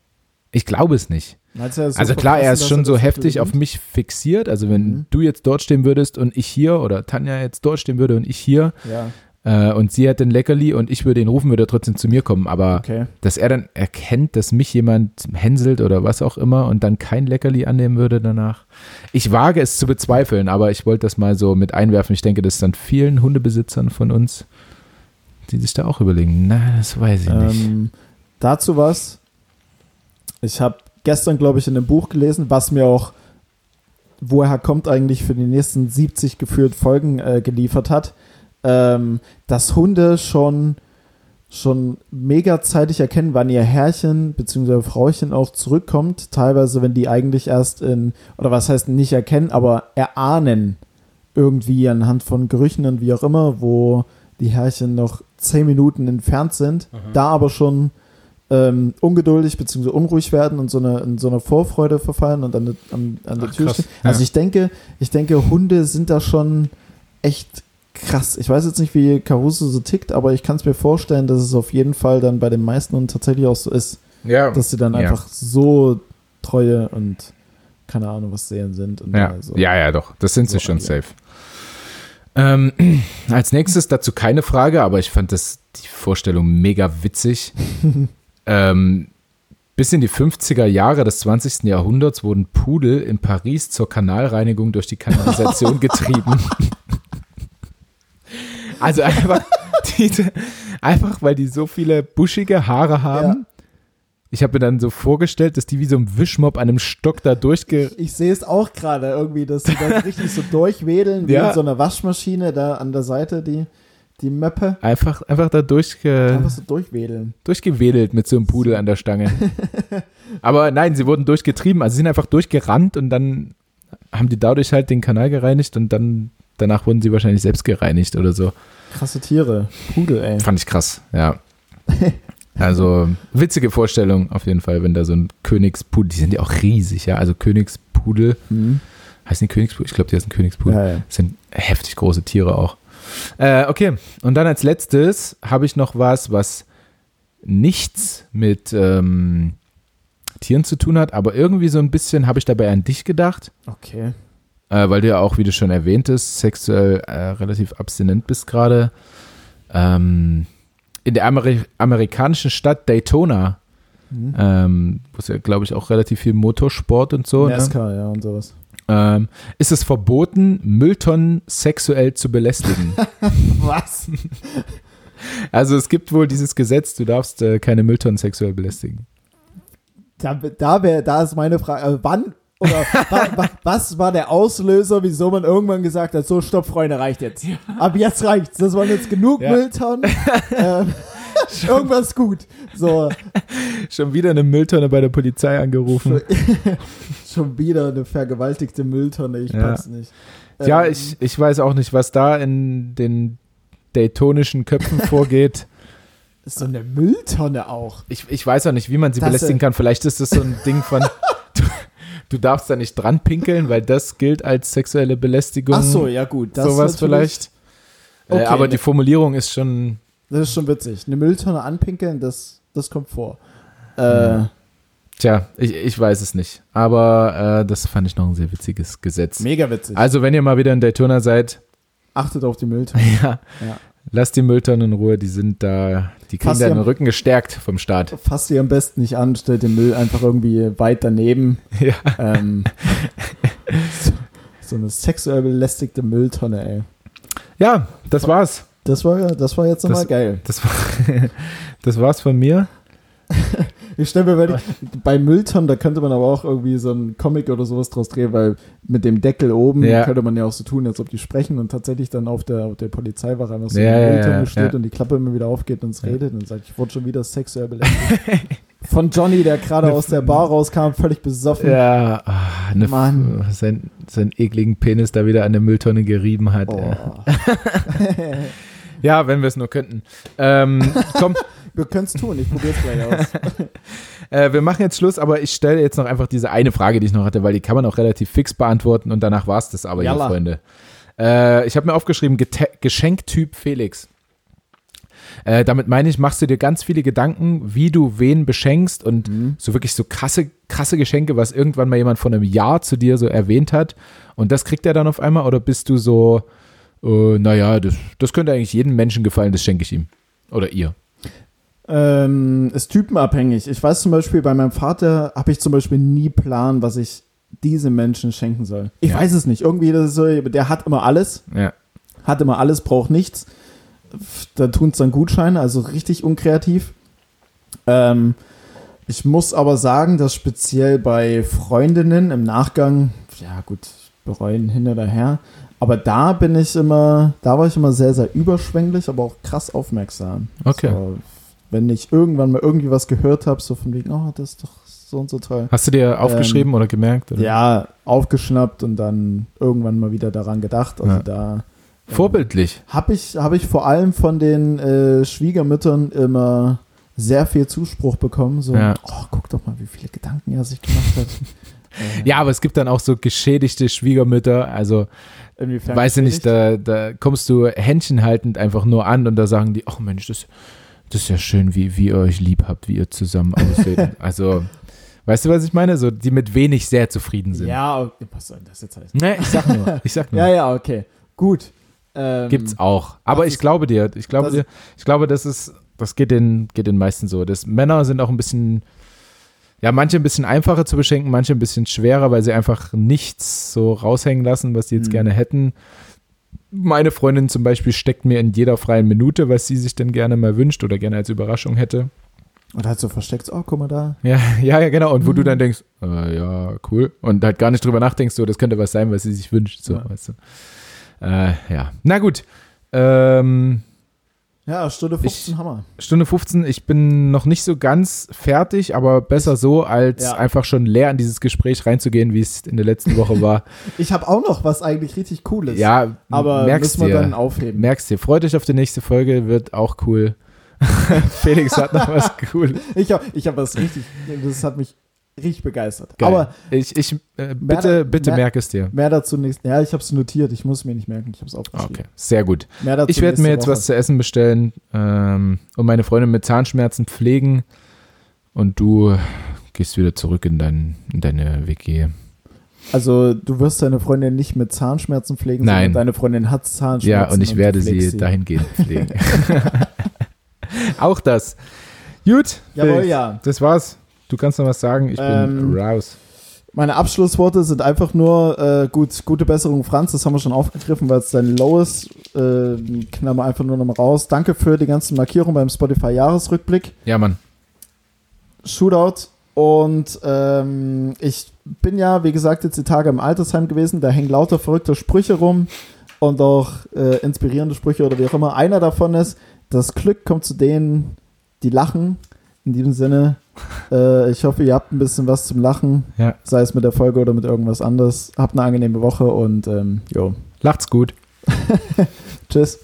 S2: Ich glaube es nicht. So also klar, er ist schon so heftig auf mich fixiert. Also wenn mhm. du jetzt dort stehen würdest und ich hier oder Tanja jetzt dort stehen würde und ich hier, ja äh, und sie hat den Leckerli und ich würde ihn rufen, würde er trotzdem zu mir kommen. Aber okay. dass er dann erkennt, dass mich jemand hänselt oder was auch immer und dann kein Leckerli annehmen würde danach. Ich wage es zu bezweifeln, aber ich wollte das mal so mit einwerfen. Ich denke, das ist dann vielen Hundebesitzern von uns, die sich da auch überlegen. Na, das weiß ich nicht. Ähm,
S1: dazu was. Ich habe gestern, glaube ich, in einem Buch gelesen, was mir auch woher kommt eigentlich für die nächsten 70 geführt Folgen äh, geliefert hat ähm, dass Hunde schon, schon mega zeitig erkennen, wann ihr Herrchen bzw. Frauchen auch zurückkommt. Teilweise, wenn die eigentlich erst in, oder was heißt nicht erkennen, aber erahnen irgendwie anhand von Gerüchen und wie auch immer, wo die Herrchen noch zehn Minuten entfernt sind, mhm. da aber schon ähm, ungeduldig bzw. unruhig werden und so eine, in so eine Vorfreude verfallen und an, an, an der Ach, Tür stehen. Also ja. ich denke, ich denke, Hunde sind da schon echt krass. Ich weiß jetzt nicht, wie Caruso so tickt, aber ich kann es mir vorstellen, dass es auf jeden Fall dann bei den meisten und tatsächlich auch so ist, ja. dass sie dann ja. einfach so treue und keine Ahnung, was Serien sind.
S2: ja.
S1: So
S2: ja, ja, doch. Das sind so sie schon safe. Ähm, als nächstes dazu keine Frage, aber ich fand das die Vorstellung mega witzig. ähm, bis in die 50er Jahre des 20. Jahrhunderts wurden Pudel in Paris zur Kanalreinigung durch die Kanalisation getrieben. Also einfach, diese, einfach weil die so viele buschige Haare haben. Ja. Ich habe mir dann so vorgestellt, dass die wie so ein Wischmob an einem Stock da durchge...
S1: Ich, ich sehe es auch gerade irgendwie, dass die da richtig so durchwedeln, wie ja. in so einer Waschmaschine da an der Seite, die, die Möppe.
S2: Einfach, einfach da durchge...
S1: Einfach so durchwedeln.
S2: Durchgewedelt mit so einem Pudel an der Stange. Aber nein, sie wurden durchgetrieben, also sie sind einfach durchgerannt und dann haben die dadurch halt den Kanal gereinigt und dann danach wurden sie wahrscheinlich selbst gereinigt oder so.
S1: Krasse Tiere. Pudel, ey.
S2: Fand ich krass, ja. Also witzige Vorstellung auf jeden Fall, wenn da so ein Königspudel, die sind ja auch riesig, ja, also Königspudel, mhm. heißen die Königspudel? Ich glaube, die heißen Königspudel. Ja, ja. Das sind heftig große Tiere auch. Äh, okay, und dann als letztes habe ich noch was, was nichts mit ähm, Tieren zu tun hat, aber irgendwie so ein bisschen habe ich dabei an dich gedacht.
S1: Okay
S2: äh, weil du ja auch, wie du schon erwähntest, sexuell äh, relativ abstinent bist gerade. Ähm, in der Ameri amerikanischen Stadt Daytona, mhm. ähm, wo es ja, glaube ich, auch relativ viel Motorsport und so.
S1: NASCAR, ne? ja, und sowas.
S2: Ähm, ist es verboten, Mülltonnen sexuell zu belästigen?
S1: Was?
S2: Also es gibt wohl dieses Gesetz, du darfst äh, keine Mülltonnen sexuell belästigen.
S1: Da, da, wär, da ist meine Frage, äh, wann oder wa, was war der Auslöser, wieso man irgendwann gesagt hat, so stopp, Freunde, reicht jetzt. Ja. Ab jetzt reicht's. Das waren jetzt genug ja. Mülltonnen. ähm, irgendwas gut. So.
S2: Schon wieder eine Mülltonne bei der Polizei angerufen.
S1: Schon wieder eine vergewaltigte Mülltonne, ich ja. pack's nicht.
S2: Ja, ähm, ich, ich weiß auch nicht, was da in den daytonischen Köpfen vorgeht.
S1: So eine Mülltonne auch.
S2: Ich, ich weiß auch nicht, wie man sie
S1: Das,
S2: belästigen
S1: äh,
S2: kann. Vielleicht ist das so ein Ding von, du, darfst da nicht dran pinkeln, weil das gilt als sexuelle Belästigung.
S1: Ach so, ja gut. Das
S2: sowas vielleicht.
S1: Okay,
S2: äh, aber
S1: ne-
S2: die Formulierung ist schon,
S1: Das ist schon witzig. Eine Mülltonne anpinkeln, das, das kommt vor. Äh,
S2: tja, ich, ich weiß es nicht. Aber äh, das fand ich noch ein sehr witziges Gesetz.
S1: mega witzig.
S2: Also, wenn ihr mal wieder in Daytona seid,
S1: Achtet auf die Mülltonne.
S2: ja,
S1: Ja.
S2: Lasst die Mülltonnen in Ruhe. Die sind da, die kriegen da
S1: ihr-
S2: den Rücken gestärkt vom Staat.
S1: Fasst sie am besten nicht an, stellt den Müll einfach irgendwie weit daneben.
S2: Ja.
S1: Ähm, so, so eine sexuell belästigte Mülltonne, ey.
S2: Ja, das war's.
S1: Das war, das war jetzt nochmal geil.
S2: Das, war, das war's von mir.
S1: Ich stelle mir wirklich, bei Mülltonnen, da könnte man aber auch irgendwie so einen Comic oder sowas draus drehen, weil mit dem Deckel oben
S2: Ja.
S1: könnte man ja auch so tun, als ob die sprechen und tatsächlich dann auf der, auf der Polizeiwache einfach so
S2: Ja,
S1: eine Mülltonne
S2: ja,
S1: steht und die Klappe immer wieder aufgeht und es redet und sagt, ich wurde schon wieder sexuell belästigt. Von Johnny, der gerade aus der Bar rauskam, völlig besoffen.
S2: Ja, ah, eine,
S1: Mann.
S2: sein, seinen ekligen Penis da wieder an der Mülltonne gerieben hat.
S1: Oh.
S2: Ja, wenn wir es nur könnten. Ähm, komm,
S1: Wir können es tun, ich probiere es gleich aus.
S2: äh, wir machen jetzt Schluss, aber ich stelle jetzt noch einfach diese eine Frage, die ich noch hatte, weil die kann man auch relativ fix beantworten und danach war es das aber, hier,
S1: Jalla.
S2: Freunde. Äh, ich habe mir aufgeschrieben, Gete Geschenktyp Felix. Äh, damit meine ich, machst du dir ganz viele Gedanken, wie du wen beschenkst und
S1: Mhm.
S2: so wirklich so krasse, krasse Geschenke, was irgendwann mal jemand vor einem Jahr zu dir so erwähnt hat. Und das kriegt er dann auf einmal oder bist du so, äh, naja, das, das könnte eigentlich jedem Menschen gefallen, das schenke ich ihm. Oder ihr.
S1: Ähm, ist typenabhängig. Ich weiß zum Beispiel, bei meinem Vater habe ich zum Beispiel nie Plan, was ich diesem Menschen schenken soll. Ich
S2: Ja.
S1: weiß es nicht. Irgendwie, das ist so, der hat immer alles,
S2: Ja.
S1: hat immer alles, braucht nichts. Da tun es dann Gutscheine, also richtig unkreativ. Ähm, ich muss aber sagen, dass speziell bei Freundinnen im Nachgang, ja gut, bereuen hin oder her, aber da bin ich immer, da war ich immer sehr, sehr überschwänglich, aber auch krass aufmerksam.
S2: Okay.
S1: So, wenn ich irgendwann mal irgendwie was gehört habe, so von wegen, oh, das ist doch so und so toll.
S2: Hast du dir aufgeschrieben oder gemerkt? Oder?
S1: Ja, aufgeschnappt und dann irgendwann mal wieder daran gedacht. Also
S2: Ja.
S1: da
S2: Vorbildlich.
S1: habe ich, hab ich vor allem von den äh, Schwiegermüttern immer sehr viel Zuspruch bekommen. So,
S2: Ja.
S1: oh, guck doch mal, wie viele Gedanken er sich gemacht hat. Äh,
S2: Ja, aber es gibt dann auch so geschädigte Schwiegermütter. Also, weiß ich nicht, da, da kommst du händchenhaltend einfach nur an und da sagen die, ach Mensch, das, das ist ja schön, wie, wie ihr euch lieb habt, wie ihr zusammen aussieht. also, weißt du, was ich meine? So, die mit wenig sehr zufrieden sind.
S1: Ja, okay, was soll denn das jetzt heißen?
S2: Nee, ich sag nur, ich sag nur.
S1: Ja, ja, okay. Gut. Ähm,
S2: Gibt's auch. Aber ich
S1: ist-
S2: glaube dir, ich glaube
S1: das-
S2: dir, ich glaube, das ist, das geht den, geht den meisten so. Das, Männer sind auch ein bisschen, ja, manche ein bisschen einfacher zu beschenken, manche ein bisschen schwerer, weil sie einfach nichts so raushängen lassen, was sie jetzt
S1: Mhm.
S2: gerne hätten. Meine Freundin zum Beispiel steckt mir in jeder freien Minute, was sie sich denn gerne mal wünscht oder gerne als Überraschung hätte.
S1: Und halt so versteckt, oh, guck mal da.
S2: Ja, ja, ja, genau. Und wo
S1: Mhm.
S2: du dann denkst, äh, ja, cool. Und halt gar nicht drüber nachdenkst, so, das könnte was sein, was sie sich wünscht. So,
S1: Ja.
S2: weißt du. Äh, ja. Na gut. Ähm,
S1: Ja, Stunde 15 Hammer.
S2: Stunde 15, ich bin noch nicht so ganz fertig, aber besser so, als
S1: Ja.
S2: einfach schon leer in dieses Gespräch reinzugehen, wie es in der letzten Woche war.
S1: Ich habe auch noch was eigentlich richtig Cooles.
S2: ja,
S1: aber
S2: merkst
S1: müssen wir
S2: dir.
S1: dann aufheben.
S2: merkst dir. Freut euch auf die nächste Folge, wird auch cool. Felix hat noch was cool.
S1: Ich habe ich hab was richtig, das hat mich richtig begeistert.
S2: Geil.
S1: Aber
S2: ich, ich äh,
S1: Mehr-
S2: bitte, bitte
S1: mehr-
S2: merk es dir.
S1: mehr dazu nächst. Ja, ich habe es notiert, ich muss mir nicht merken, ich habe es aufgeschrieben.
S2: Okay, sehr gut. Ich werde mir jetzt
S1: nächste
S2: was zu essen bestellen ähm, und meine Freundin mit Zahnschmerzen pflegen und du gehst wieder zurück in, dein, in deine WG.
S1: Woche. Also, du wirst deine Freundin nicht mit Zahnschmerzen pflegen,
S2: Nein.
S1: sondern deine Freundin hat Zahnschmerzen.
S2: Ja, und ich
S1: du
S2: werde
S1: pflegst
S2: sie, dahingehend pflegen. Auch das. Gut.
S1: Jawohl, ja.
S2: Das war's. Du kannst noch was sagen. Ich
S1: Ähm,
S2: bin raus.
S1: Meine Abschlussworte sind einfach nur äh, gut, gute Besserung, Franz. Das haben wir schon aufgegriffen, weil es dein Low ist. Äh, knallen wir einfach nur noch mal raus. Danke für die ganzen Markierungen beim Spotify-Jahresrückblick.
S2: Ja, Mann.
S1: Shootout. Und ähm, ich bin ja, wie gesagt, jetzt die Tage im Altersheim gewesen. Da hängen lauter verrückte Sprüche rum und auch äh, inspirierende Sprüche oder wie auch immer. Einer davon ist, das Glück kommt zu denen, die lachen. In diesem Sinne, äh, ich hoffe, ihr habt ein bisschen was zum Lachen,
S2: Ja.
S1: sei es mit der Folge oder mit irgendwas anderes. Habt eine angenehme Woche und ähm, jo,
S2: Lacht's gut.
S1: tschüss.